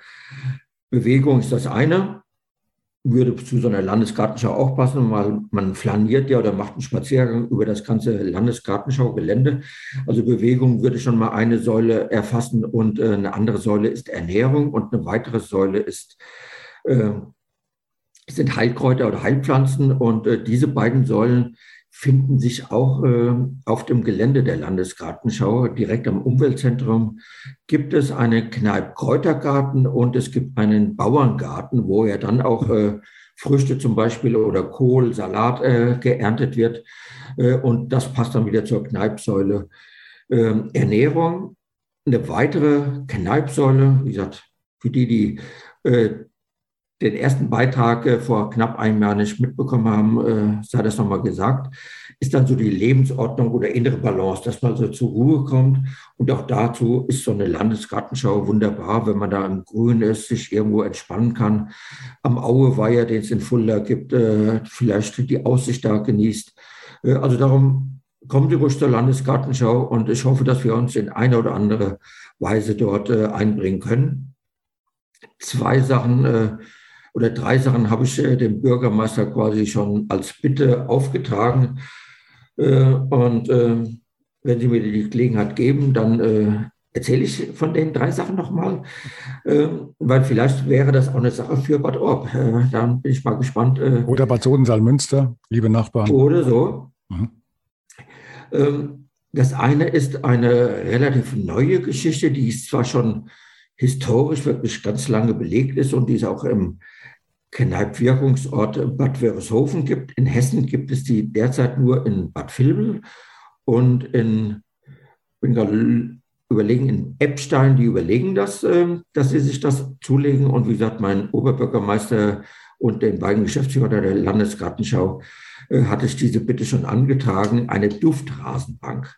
Bewegung ist das eine. Würde zu so einer Landesgartenschau auch passen, weil man flaniert ja oder macht einen Spaziergang über das ganze Landesgartenschau-Gelände. Also Bewegung würde schon mal eine Säule erfassen und äh, eine andere Säule ist Ernährung und eine weitere Säule ist äh, sind Heilkräuter oder Heilpflanzen und äh, diese beiden Säulen finden sich auch äh, auf dem Gelände der Landesgartenschau. Direkt am Umweltzentrum gibt es einen Kneipp-Kräutergarten und es gibt einen Bauerngarten, wo ja dann auch äh, Früchte zum Beispiel oder Kohl, Salat äh, geerntet wird. Äh, und das passt dann wieder zur Kneipsäule. Ähm, Ernährung, eine weitere Kneipsäule, wie gesagt, für die, die äh, den ersten Beitrag äh, vor knapp einem Jahr nicht mitbekommen haben, äh, sei das nochmal gesagt, ist dann so die Lebensordnung oder innere Balance, dass man so zur Ruhe kommt. Und auch dazu ist so eine Landesgartenschau wunderbar, wenn man da im Grün ist, sich irgendwo entspannen kann. Am Aueweiher, den es in Fulda gibt, äh, vielleicht die Aussicht da genießt. Äh, also darum kommt die ruhig zur Landesgartenschau und ich hoffe, dass wir uns in eine oder andere Weise dort äh, einbringen können. Zwei Sachen äh, oder drei Sachen habe ich äh, dem Bürgermeister quasi schon als Bitte aufgetragen. Äh, und äh, wenn Sie mir die Gelegenheit geben, dann äh, erzähle ich von den drei Sachen nochmal, äh, weil vielleicht wäre das auch eine Sache für Bad Orb. Dann bin ich mal gespannt. oder Bad Sodensaal-Münster, liebe Nachbarn. Oder so. Mhm. Ähm, das eine ist eine relativ neue Geschichte, die ist zwar schon historisch wirklich ganz lange belegt ist und die ist auch im Kneipp-Wirkungsort Bad Wörishofen gibt. In Hessen gibt es die derzeit nur in Bad Vilbel und in, bin überlegen, in Eppstein, die überlegen das, ähm, dass sie sich das zulegen. Und wie gesagt, mein Oberbürgermeister und den beiden Geschäftsführer der Landesgartenschau äh, hatte ich diese Bitte schon angetragen, eine Duftrasenbank.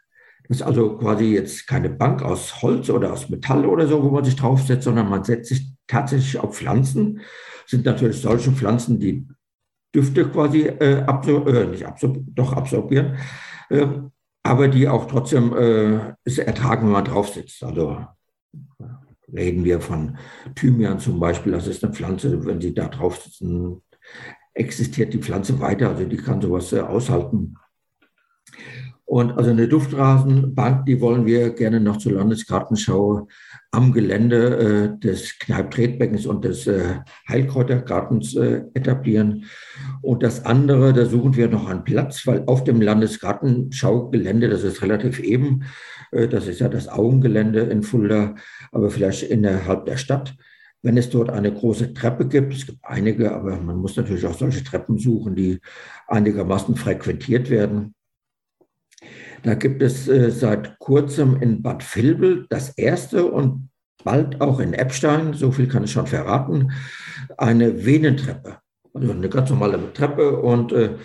Das ist also quasi jetzt keine Bank aus Holz oder aus Metall oder so, wo man sich draufsetzt, sondern man setzt sich tatsächlich auf Pflanzen. Sind natürlich solche Pflanzen, die Düfte quasi äh, absor äh, nicht absor doch absorbieren, äh, aber die auch trotzdem äh, es ertragen, wenn man drauf sitzt. Also reden wir von Thymian zum Beispiel, das ist eine Pflanze, wenn Sie da drauf sitzen, existiert die Pflanze weiter, also die kann sowas äh, aushalten. Und also eine Duftrasenbank, die wollen wir gerne noch zur Landesgartenschau am Gelände äh, des Kneipp-Tretbeckens und des äh, Heilkräutergartens äh, etablieren. Und das andere, da suchen wir noch einen Platz, weil auf dem Landesgartenschaugelände, das ist relativ eben, äh, das ist ja das Augengelände in Fulda, aber vielleicht innerhalb der Stadt, wenn es dort eine große Treppe gibt, es gibt einige, aber man muss natürlich auch solche Treppen suchen, die einigermaßen frequentiert werden da gibt es äh, seit kurzem in Bad Vilbel das erste und bald auch in Eppstein, so viel kann ich schon verraten, eine Venentreppe. Also eine ganz normale Treppe und äh,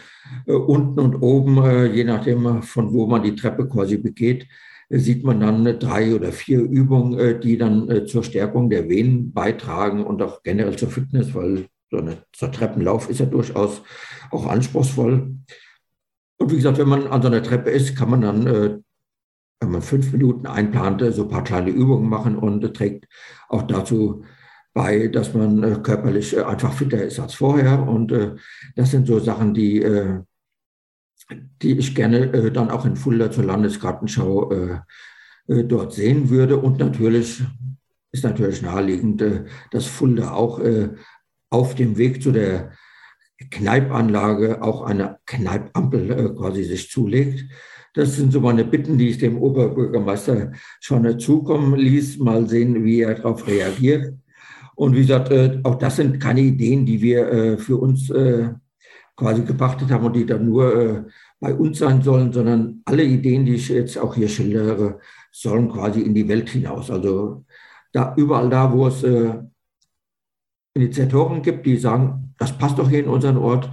äh unten und oben, äh, je nachdem von wo man die Treppe quasi begeht, sieht man dann drei oder vier Übungen, äh, die dann äh, zur Stärkung der Venen beitragen und auch generell zur Fitness, weil so ein Treppenlauf ist ja durchaus auch anspruchsvoll. Und wie gesagt, wenn man an so einer Treppe ist, kann man dann, äh, wenn man fünf Minuten einplant, so ein paar kleine Übungen machen und trägt auch dazu bei, dass man äh, körperlich äh, einfach fitter ist als vorher. Und das sind so Sachen, die, die ich gerne dann auch in Fulda zur Landesgartenschau dort sehen würde. Und natürlich ist natürlich naheliegend, dass Fulda auch auf dem Weg zu der Kneipanlage auch eine Kneipampel äh, quasi sich zulegt. Das sind so meine Bitten, die ich dem Oberbürgermeister schon zukommen ließ. Mal sehen, wie er darauf reagiert. Und wie gesagt, äh, auch das sind keine Ideen, die wir äh, für uns äh, quasi gepachtet haben und die dann nur äh, bei uns sein sollen, sondern alle Ideen, die ich jetzt auch hier schildere, sollen quasi in die Welt hinaus. Also da überall da, wo es äh, Initiatoren gibt, die sagen, das passt doch hier in unseren Ort,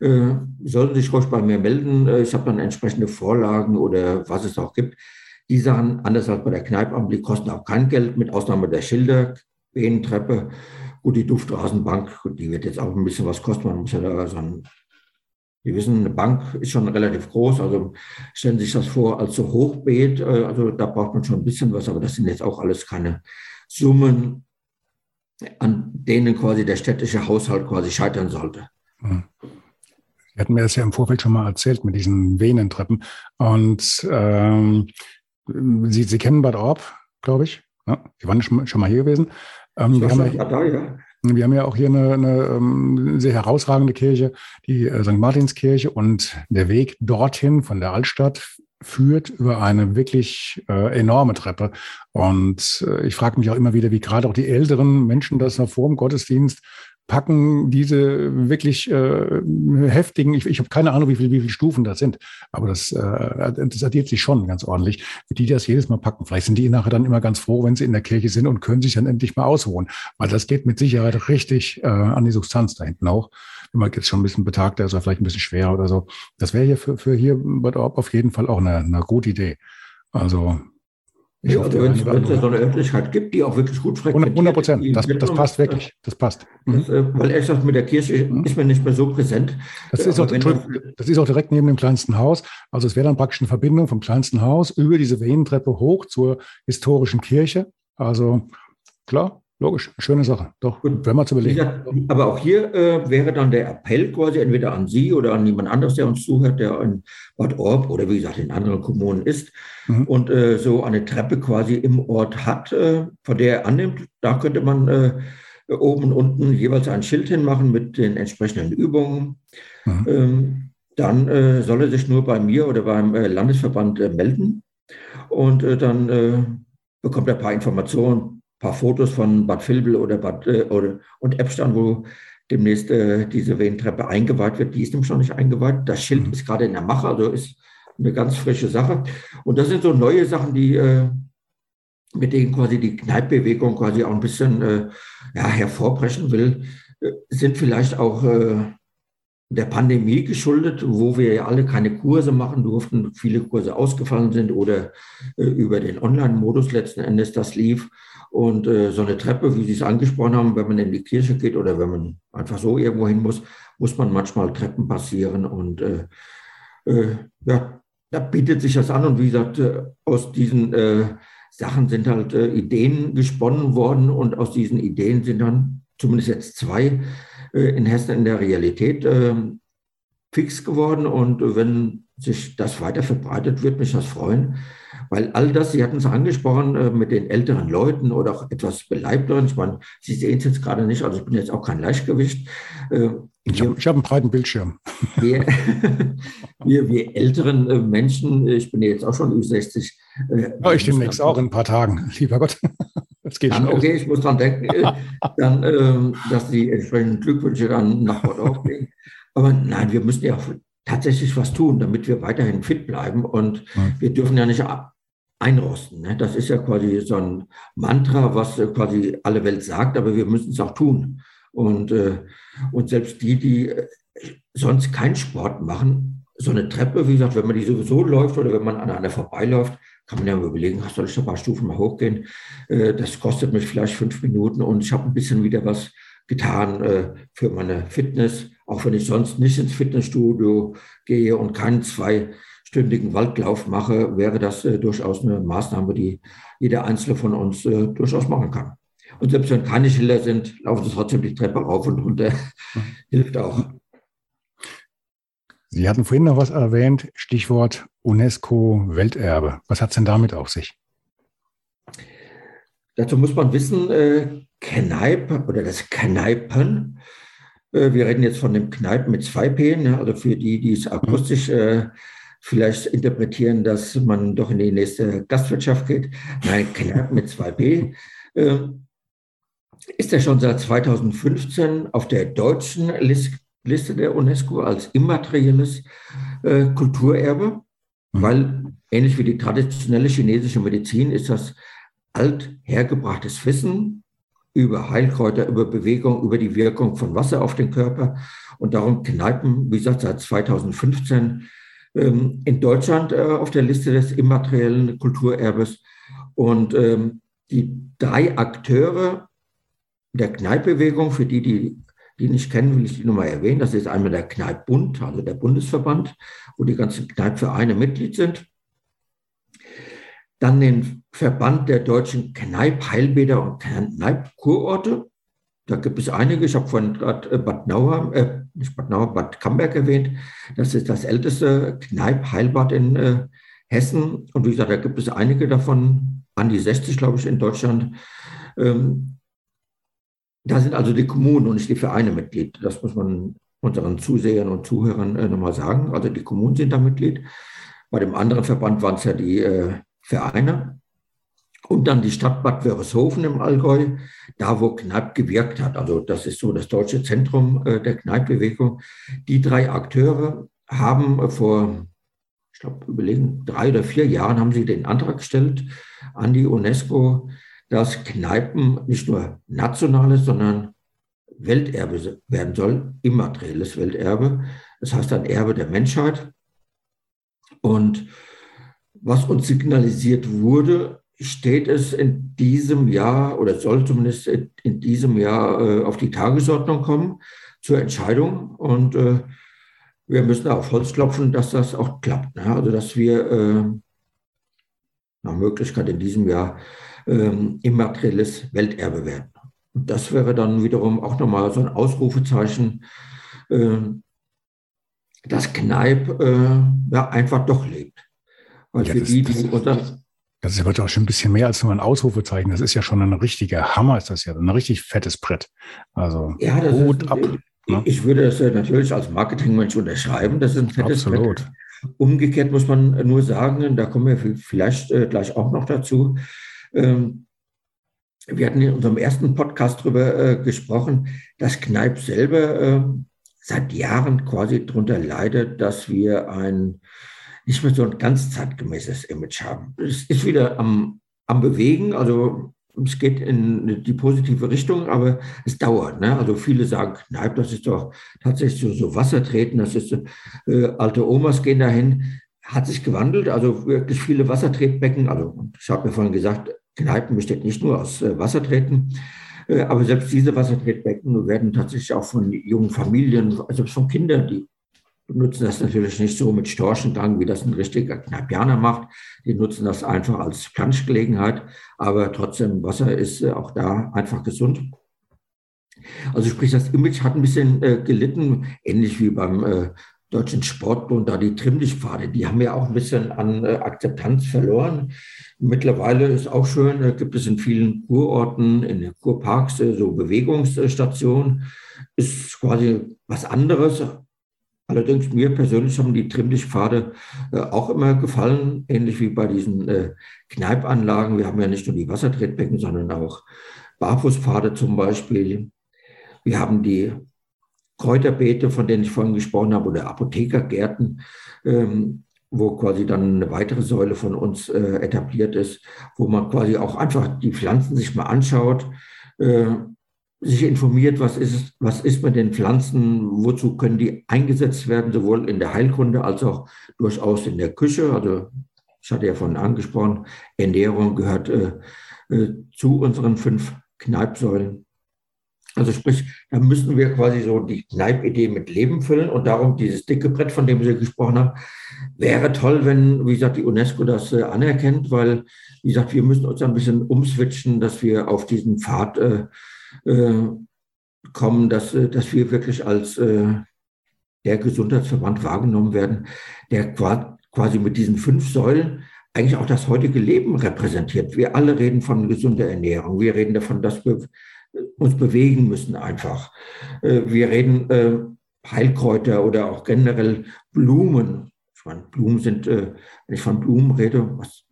äh, sollen sich ruhig bei mir melden. Äh, ich habe dann entsprechende Vorlagen oder was es auch gibt. Die Sachen, anders als bei der Kneipampel, die kosten auch kein Geld, mit Ausnahme der Schilder, Behnentreppe. Gut, die Duftrasenbank, die wird jetzt auch ein bisschen was kosten. Man muss ja da so ein, wir wissen, eine Bank ist schon relativ groß, also stellen Sie sich das vor als so Hochbeet, äh, also da braucht man schon ein bisschen was, aber das sind jetzt auch alles keine Summen, an denen quasi der städtische Haushalt quasi scheitern sollte. Hm. Sie hatten mir das ja im Vorfeld schon mal erzählt mit diesen Venentreppen. Und ähm, Sie, Sie kennen Bad Orb, glaube ich. Ja, Sie waren schon, schon mal hier gewesen. Ähm, wir, haben ja, da, ja. wir haben ja auch hier eine, eine ähm, sehr herausragende Kirche, die äh, St. Martinskirche. Und der Weg dorthin von der Altstadt führt über eine wirklich äh, enorme Treppe. Und äh, ich frage mich auch immer wieder, wie gerade auch die älteren Menschen das noch vor dem Gottesdienst packen, diese wirklich äh, heftigen, ich, ich habe keine Ahnung, wie viele wie viel Stufen das sind, aber das, äh, das addiert sich schon ganz ordentlich, wie die das jedes Mal packen. Vielleicht sind die nachher dann immer ganz froh, wenn sie in der Kirche sind und können sich dann endlich mal ausruhen, weil das geht mit Sicherheit richtig äh, an die Substanz da hinten auch wenn man jetzt schon ein bisschen betagter ist oder vielleicht ein bisschen schwerer oder so. Das wäre hier für, für hier Bad Orb auf jeden Fall auch eine, eine gute Idee. Also ich ja, hoffe, wenn es so eine Öffentlichkeit gibt, die auch wirklich gut frequentiert. 100 Prozent, das, das passt wirklich, das passt. Mhm. Das, äh, weil ehrlich gesagt, mit der Kirche mhm. ist mir nicht mehr so präsent. Das ist, auch, das ist auch direkt neben dem kleinsten Haus. Also es wäre dann praktisch eine Verbindung vom kleinsten Haus über diese Venentreppe hoch zur historischen Kirche. Also klar, Logisch, schöne Sache. Doch, Gut. wenn man zu überlegen. Ja, aber auch hier äh, wäre dann der Appell quasi entweder an Sie oder an jemand anderes, der uns zuhört, der in Bad Orb oder wie gesagt in anderen Kommunen ist mhm. und äh, so eine Treppe quasi im Ort hat, äh, von der er annimmt. Da könnte man äh, oben und unten jeweils ein Schild hinmachen mit den entsprechenden Übungen. Mhm. Ähm, dann äh, soll er sich nur bei mir oder beim äh, Landesverband melden und dann bekommt er ein paar Informationen paar Fotos von Bad Vilbel oder Bad äh, oder, und Eppstein, wo demnächst äh, diese Venentreppe eingeweiht wird. Die ist nämlich noch nicht eingeweiht. Das Schild mhm. ist gerade in der Mache, also ist eine ganz frische Sache. Und das sind so neue Sachen, die äh, mit denen quasi die Kneippbewegung quasi auch ein bisschen äh, ja, hervorbrechen will, äh, sind vielleicht auch äh, der Pandemie geschuldet, wo wir ja alle keine Kurse machen durften, viele Kurse ausgefallen sind oder äh, über den Online-Modus letzten Endes das lief. Und äh, so eine Treppe, wie Sie es angesprochen haben, wenn man in die Kirche geht oder wenn man einfach so irgendwo hin muss, muss man manchmal Treppen passieren. Und äh, äh, ja, da bietet sich das an. Und wie gesagt, äh, aus diesen äh, Sachen sind halt Ideen gesponnen worden und aus diesen Ideen sind dann zumindest jetzt zwei in Hessen in der Realität fix geworden. Und wenn sich das weiter verbreitet, würde mich das freuen. Weil all das, Sie hatten es angesprochen, äh, mit den älteren Leuten oder auch etwas beleibteren, ich meine, Sie sehen es jetzt gerade nicht, also ich bin jetzt auch kein Leichtgewicht. Äh, ich habe hab einen breiten Bildschirm. Wir, wir, wir älteren äh, Menschen, ich bin jetzt auch schon über 60. Ja, ich demnächst auch in ein paar Tagen, lieber Gott. Das geht dann, okay, ich muss dran denken, dann, ähm, dass die entsprechenden Glückwünsche dann nach Bord aufgehen. Aber nein, wir müssen ja tatsächlich was tun, damit wir weiterhin fit bleiben. Und ja. wir dürfen ja nicht einrosten. Ne? Das ist ja quasi so ein Mantra, was quasi alle Welt sagt, aber wir müssen es auch tun. Und, äh, und selbst die, die äh, sonst keinen Sport machen, so eine Treppe, wie gesagt, wenn man die sowieso läuft oder wenn man an einer vorbeiläuft, kann man ja überlegen, soll ich ein paar Stufen mal hochgehen? Äh, das kostet mich vielleicht fünf Minuten und ich habe ein bisschen wieder was getan äh, für meine Fitness, auch wenn ich sonst nicht ins Fitnessstudio gehe und keinen zweistündigen Waldlauf mache, wäre das äh, durchaus eine Maßnahme, die jeder Einzelne von uns äh, durchaus machen kann. Und selbst wenn keine Schilder sind, laufen sie trotzdem die Treppe rauf und runter. Hilft auch. Sie hatten vorhin noch was erwähnt, Stichwort UNESCO-Welterbe. Was hat es denn damit auf sich? Dazu muss man wissen, äh, Kneipe oder das Kneipen. Äh, wir reden jetzt von dem Kneipen mit zwei P, ne? also für die, die es akustisch äh, vielleicht interpretieren, dass man doch in die nächste Gastwirtschaft geht. Nein, Kneipen mit zwei P. Äh, ist er schon seit 2015 auf der deutschen Liste der UNESCO als immaterielles äh, Kulturerbe, mhm. weil ähnlich wie die traditionelle chinesische Medizin ist das althergebrachtes Wissen über Heilkräuter, über Bewegung, über die Wirkung von Wasser auf den Körper. Und darum Kneipen, wie gesagt, seit 2015 ähm, in Deutschland äh, auf der Liste des immateriellen Kulturerbes. Und ähm, die drei Akteure der Kneippbewegung, für die, die die nicht kennen, will ich die nochmal erwähnen. Das ist einmal der Kneippbund, also der Bundesverband, wo die ganzen Kneippvereine Mitglied sind. Dann den Verband der deutschen Kneipp-Heilbäder und Kneipp-Kurorte. Da gibt es einige. Ich habe vorhin gerade äh, Bad Nauheim, äh, nicht Bad Nauheim, Bad Camberg erwähnt. Das ist das älteste Kneipp-Heilbad in äh, Hessen. Und wie gesagt, da gibt es einige davon, an die 60, glaube ich, in Deutschland. Ähm, da sind also die Kommunen und nicht die Vereine Mitglied. Das muss man unseren Zusehern und Zuhörern äh, nochmal sagen. Also die Kommunen sind da Mitglied. Bei dem anderen Verband waren es ja die äh, Vereine. Und dann die Stadt Bad Wörishofen im Allgäu, da wo Kneipp gewirkt hat. Also das ist so das deutsche Zentrum äh, der Kneippbewegung. Die drei Akteure haben vor, ich glaube, überlegen, drei oder vier Jahren haben sie den Antrag gestellt an die UNESCO, dass Kneipen nicht nur nationales, sondern Welterbe werden soll, immaterielles Welterbe. Das heißt ein Erbe der Menschheit. Und was uns signalisiert wurde, steht es in diesem Jahr oder soll zumindest in diesem Jahr äh, auf die Tagesordnung kommen zur Entscheidung. Und äh, wir müssen auf Holz klopfen, dass das auch klappt. Ne? Also dass wir äh, nach Möglichkeit in diesem Jahr ähm, immaterielles Welterbe werden. Und das wäre dann wiederum auch nochmal so ein Ausrufezeichen, äh, dass Kneipp äh, ja, einfach doch lebt. Weil ja, für das, die, die unter das ist aber auch schon ein bisschen mehr als nur ein Ausrufezeichen. Das ist ja schon ein richtiger Hammer, ist das ja, ein richtig fettes Brett. Also ja, Hut ist, ab. Ne? Ich würde das natürlich als Marketingmensch unterschreiben. Das ist ein fettes Absolut. Brett. Umgekehrt muss man nur sagen, da kommen wir vielleicht äh, gleich auch noch dazu. Ähm, wir hatten in unserem ersten Podcast darüber äh, gesprochen, dass Kneipp selber äh, seit Jahren quasi darunter leidet, dass wir ein nicht mehr so ein ganz zeitgemäßes Image haben. Es ist wieder am, am Bewegen. Also es geht in die positive Richtung, aber es dauert. Ne? Also viele sagen, Kneipp, das ist doch tatsächlich so, so Wassertreten, das ist äh, alte Omas gehen dahin. Hat sich gewandelt, also wirklich viele Wassertretbecken. Also ich habe mir vorhin gesagt, Kneipen besteht nicht nur aus äh, Wassertreten, äh, aber selbst diese Wassertretbecken werden tatsächlich auch von jungen Familien, also von Kindern, die nutzen das natürlich nicht so mit Storchengang, wie das ein richtiger Kneipianer macht. Die nutzen das einfach als Planschgelegenheit, aber trotzdem, Wasser ist äh, auch da einfach gesund. Also sprich, das Image hat ein bisschen äh, gelitten, ähnlich wie beim äh, Deutschen Sportbund, da die Trimmlichtpfade, die haben ja auch ein bisschen an äh, Akzeptanz verloren. Mittlerweile ist auch schön, äh, gibt es in vielen Kurorten, in den Kurparks äh, so Bewegungsstationen. Ist quasi was anderes. Allerdings mir persönlich haben die Trimmlichtpfade äh, auch immer gefallen, ähnlich wie bei diesen äh, Kneipanlagen. Wir haben ja nicht nur die Wassertretbecken, sondern auch Barfußpfade zum Beispiel. Wir haben die Kräuterbeete, von denen ich vorhin gesprochen habe, oder Apothekergärten, ähm, wo quasi dann eine weitere Säule von uns äh, etabliert ist, wo man quasi auch einfach die Pflanzen sich mal anschaut, äh, sich informiert, was ist, was ist mit den Pflanzen, wozu können die eingesetzt werden, sowohl in der Heilkunde als auch durchaus in der Küche. Also ich hatte ja vorhin angesprochen, Ernährung gehört äh, äh zu unseren fünf Kneipsäulen. Also sprich, da müssen wir quasi so die Kneip-Idee mit Leben füllen und darum dieses dicke Brett, von dem Sie gesprochen haben, wäre toll, wenn, wie gesagt, die UNESCO das äh, anerkennt, weil, wie gesagt, wir müssen uns ein bisschen umswitchen, dass wir auf diesen Pfad äh, kommen, dass, äh, dass wir wirklich als äh, der Gesundheitsverband wahrgenommen werden, der quasi mit diesen fünf Säulen eigentlich auch das heutige Leben repräsentiert. Wir alle reden von gesunder Ernährung. Wir reden davon, dass wir uns bewegen müssen einfach. Äh, wir reden äh, Heilkräuter oder auch generell Blumen. Ich meine, Blumen sind, äh, wenn ich von Blumen rede, was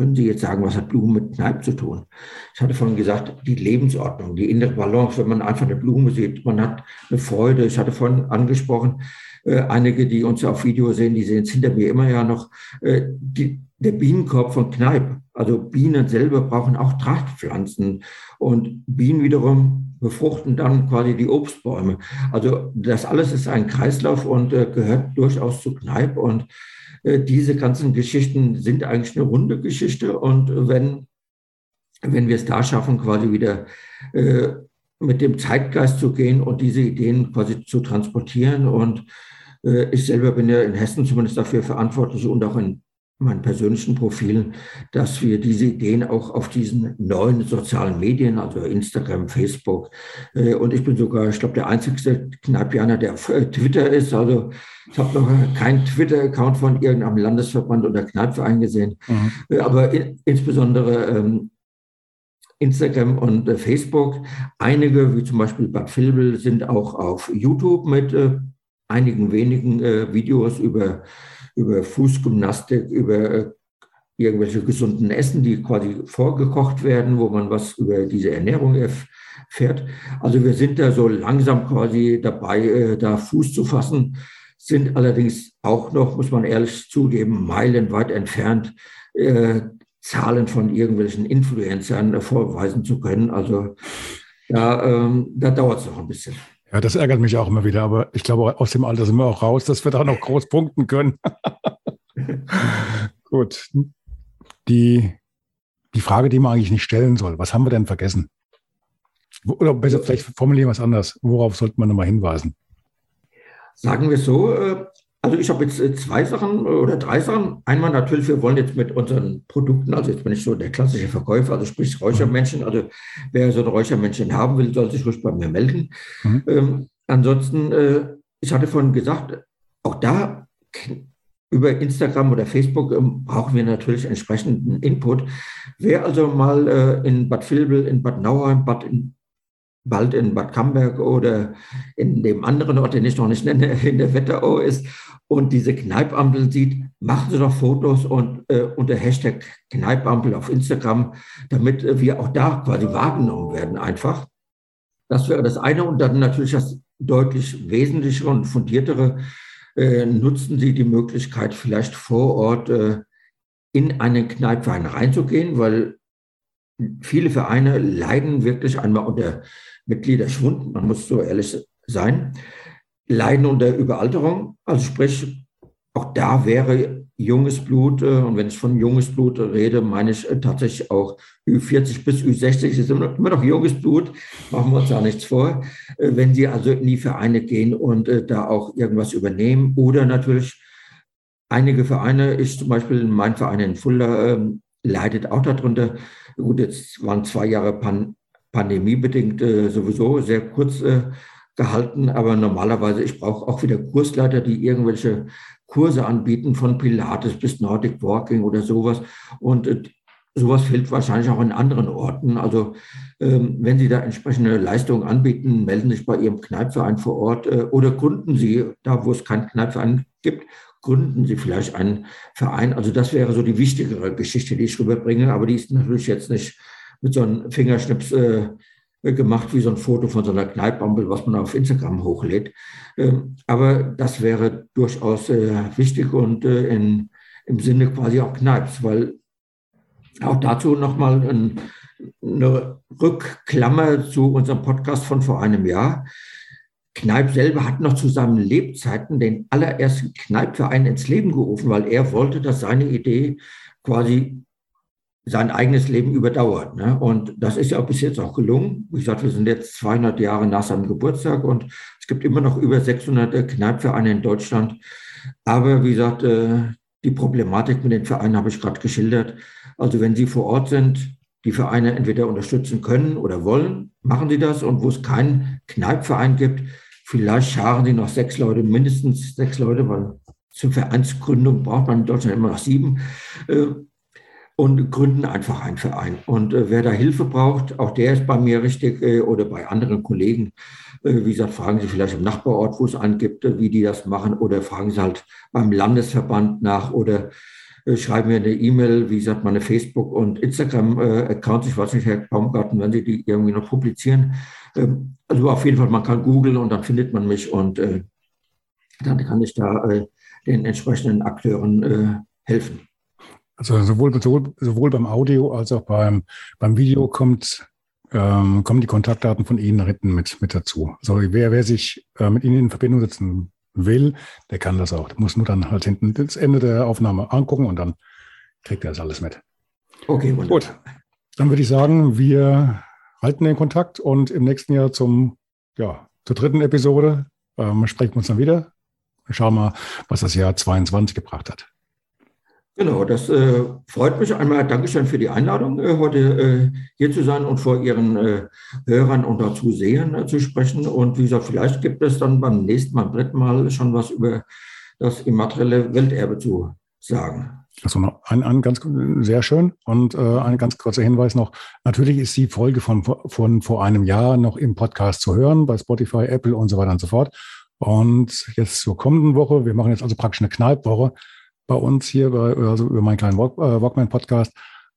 können Sie jetzt sagen, was hat Blumen mit Kneipp zu tun? Ich hatte vorhin gesagt, die Lebensordnung, die innere Balance, wenn man einfach eine Blume sieht, man hat eine Freude. Ich hatte vorhin angesprochen, einige, die uns auf Video sehen, die sehen es hinter mir immer ja noch, die, der Bienenkorb von Kneipp. Also Bienen selber brauchen auch Trachtpflanzen und Bienen wiederum befruchten dann quasi die Obstbäume. Also das alles ist ein Kreislauf und äh, gehört durchaus zu Kneipp und äh, diese ganzen Geschichten sind eigentlich eine runde Geschichte. Und wenn, wenn wir es da schaffen, quasi wieder äh, mit dem Zeitgeist zu gehen und diese Ideen quasi zu transportieren. Und äh, ich selber bin ja in Hessen zumindest dafür verantwortlich und auch in meinen persönlichen Profilen, dass wir diese Ideen auch auf diesen neuen sozialen Medien, also Instagram, Facebook, äh, und ich bin sogar, ich glaube, der einzigste Kneipianer, der auf äh, Twitter ist. Also ich habe noch keinen Twitter-Account von irgendeinem Landesverband oder Kneipverein gesehen, mhm. Äh, aber in, insbesondere ähm, Instagram und äh, Facebook. Einige, wie zum Beispiel Bad Vilbel, sind auch auf YouTube mit äh, einigen wenigen äh, Videos über über Fußgymnastik, über äh, irgendwelche gesunden Essen, die quasi vorgekocht werden, wo man was über diese Ernährung erfährt. Also wir sind da so langsam quasi dabei, äh, da Fuß zu fassen, sind allerdings auch noch, muss man ehrlich zugeben, meilenweit entfernt, äh, Zahlen von irgendwelchen Influencern vorweisen zu können. Also ja, ähm, da dauert es noch ein bisschen. Ja, das ärgert mich auch immer wieder, aber ich glaube, aus dem Alter sind wir auch raus, dass wir da noch groß punkten können. Gut. Die, die Frage, die man eigentlich nicht stellen soll, was haben wir denn vergessen? Oder besser, vielleicht formulieren wir es anders. Worauf sollte man nochmal hinweisen? Sagen wir so, äh, also ich habe jetzt äh, zwei Sachen äh, oder drei Sachen. Einmal natürlich, wir wollen jetzt mit unseren Produkten, also jetzt bin ich so der klassische Verkäufer, also sprich Räuchermännchen, also wer so ein Räuchermännchen haben will, soll sich ruhig bei mir melden. Mhm. Ähm, ansonsten, äh, ich hatte vorhin gesagt, auch da über Instagram oder Facebook ähm, brauchen wir natürlich entsprechenden Input. Wer also mal äh, in Bad Vilbel, in Bad Nauheim, Bad in bald in Bad Camberg oder in dem anderen Ort, den ich noch nicht nenne, in der Wetterau ist und diese Kneipampel sieht, machen Sie doch Fotos und äh, unter Hashtag Kneipampel auf Instagram, damit äh, wir auch da quasi wahrgenommen werden einfach. Das wäre das eine. Und dann natürlich das deutlich wesentlichere und fundiertere, äh, nutzen Sie die Möglichkeit, vielleicht vor Ort äh, in einen Kneipwein reinzugehen, weil viele Vereine leiden wirklich einmal unter Mitgliederschwund, man muss so ehrlich sein, leiden unter Überalterung. Also sprich, auch da wäre junges Blut, äh, und wenn ich von junges Blut rede, meine ich äh, tatsächlich auch Ü40 bis Ü60 ist immer noch junges Blut, machen wir uns da nichts vor. Äh, wenn sie also in die Vereine gehen und da auch irgendwas übernehmen oder natürlich einige Vereine, ich zum Beispiel mein Verein in Fulda, ähm, leidet auch darunter. Gut, jetzt waren zwei Jahre Pan pandemiebedingt sowieso sehr kurz gehalten, aber normalerweise, ich brauche auch wieder Kursleiter, die irgendwelche Kurse anbieten, von Pilates bis Nordic Walking oder sowas. Und äh, sowas fehlt wahrscheinlich auch in anderen Orten. Also ähm, wenn Sie da entsprechende Leistungen anbieten, melden Sie sich bei Ihrem Kneipverein vor Ort äh, oder gründen Sie, da wo es keinen Kneipverein gibt, gründen Sie vielleicht einen Verein. Also das wäre so die wichtigere Geschichte, die ich rüberbringe. Aber die ist natürlich jetzt nicht mit so einem Fingerschnips äh, gemacht wie so ein Foto von so einer Kneipampel, was man auf Instagram hochlädt. Ähm, aber das wäre durchaus äh, wichtig und äh, in, im Sinne quasi auch Kneips, weil auch dazu nochmal ein, eine Rückklammer zu unserem Podcast von vor einem Jahr. Kneip selber hat noch zu seinen Lebzeiten den allerersten Kneipverein ins Leben gerufen, weil er wollte, dass seine Idee quasi sein eigenes Leben überdauert. Ne? Und das ist ja bis jetzt auch gelungen. Wie gesagt, wir sind jetzt 200 Jahre nach seinem Geburtstag und es gibt immer noch über 600 Kneipvereine in Deutschland. Aber wie gesagt, äh, die Problematik mit den Vereinen habe ich gerade geschildert. Also wenn Sie vor Ort sind, die Vereine entweder unterstützen können oder wollen, machen Sie das. Und wo es keinen Kneipverein gibt, vielleicht scharen Sie noch sechs Leute, mindestens sechs Leute, weil zur Vereinsgründung braucht man in Deutschland immer noch sieben äh, und gründen einfach einen Verein. Und äh, wer da Hilfe braucht, auch der ist bei mir richtig äh, oder bei anderen Kollegen. Äh, wie gesagt, fragen Sie vielleicht im Nachbarort, wo es angibt, äh, wie die das machen oder fragen Sie halt beim Landesverband nach oder äh, schreiben mir eine E-Mail, wie gesagt, meine Facebook- und Instagram-Accounts. Ich weiß nicht, Herr Baumgarten, wenn Sie die irgendwie noch publizieren. Ähm, also auf jeden Fall, man kann googeln und dann findet man mich und äh, dann kann ich da den entsprechenden Akteuren helfen. Also sowohl, sowohl, sowohl beim Audio als auch beim, beim Video kommt, ähm, kommen die Kontaktdaten von Ihnen hinten mit, mit dazu. Also wer, wer sich äh, mit Ihnen in Verbindung setzen will, der kann das auch. Der muss nur dann halt hinten das Ende der Aufnahme angucken und dann kriegt er das alles mit. Okay, wunderbar. Gut. Dann würde ich sagen, wir halten den Kontakt und im nächsten Jahr zum, ja, zur dritten Episode ähm, sprechen wir uns dann wieder. Schauen wir mal, was das Jahr 22 gebracht hat. Genau, das äh, freut mich einmal. Dankeschön für die Einladung, äh, heute äh, hier zu sein und vor Ihren äh, Hörern und auch Zusehern äh, zu sprechen. Und wie gesagt, vielleicht gibt es dann beim nächsten Mal, dritten Mal schon was über das immaterielle Welterbe zu sagen. Also noch ein, ein ganz sehr schön und äh, ein ganz kurzer Hinweis noch. Natürlich ist die Folge von, von vor einem Jahr noch im Podcast zu hören, bei Spotify, Apple und so weiter und so fort. Und jetzt zur kommenden Woche, wir machen jetzt also praktisch eine Kneippwoche bei uns hier, bei, also über meinen kleinen Walk, äh, Walkman-Podcast,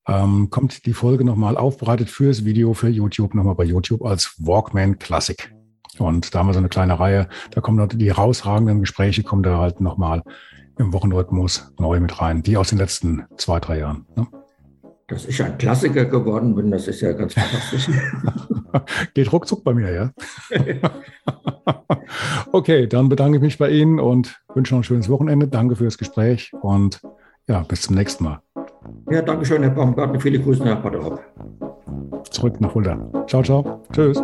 ähm, kommt die Folge nochmal aufbereitet fürs Video für YouTube, nochmal bei YouTube als Walkman Classic. Und da haben wir so eine kleine Reihe, da kommen die herausragenden Gespräche, kommen da halt nochmal im Wochenrhythmus neu mit rein, die aus den letzten zwei, drei Jahren. Ne? Dass ich ein Klassiker geworden bin, das ist ja ganz fantastisch. Geht ruckzuck bei mir, ja. okay, dann bedanke ich mich bei Ihnen und wünsche noch ein schönes Wochenende. Danke für das Gespräch und ja, bis zum nächsten Mal. Ja, danke schön, Herr Baumgartner. Viele Grüße nach Bad Zurück nach Fulda. Ciao, ciao. Tschüss.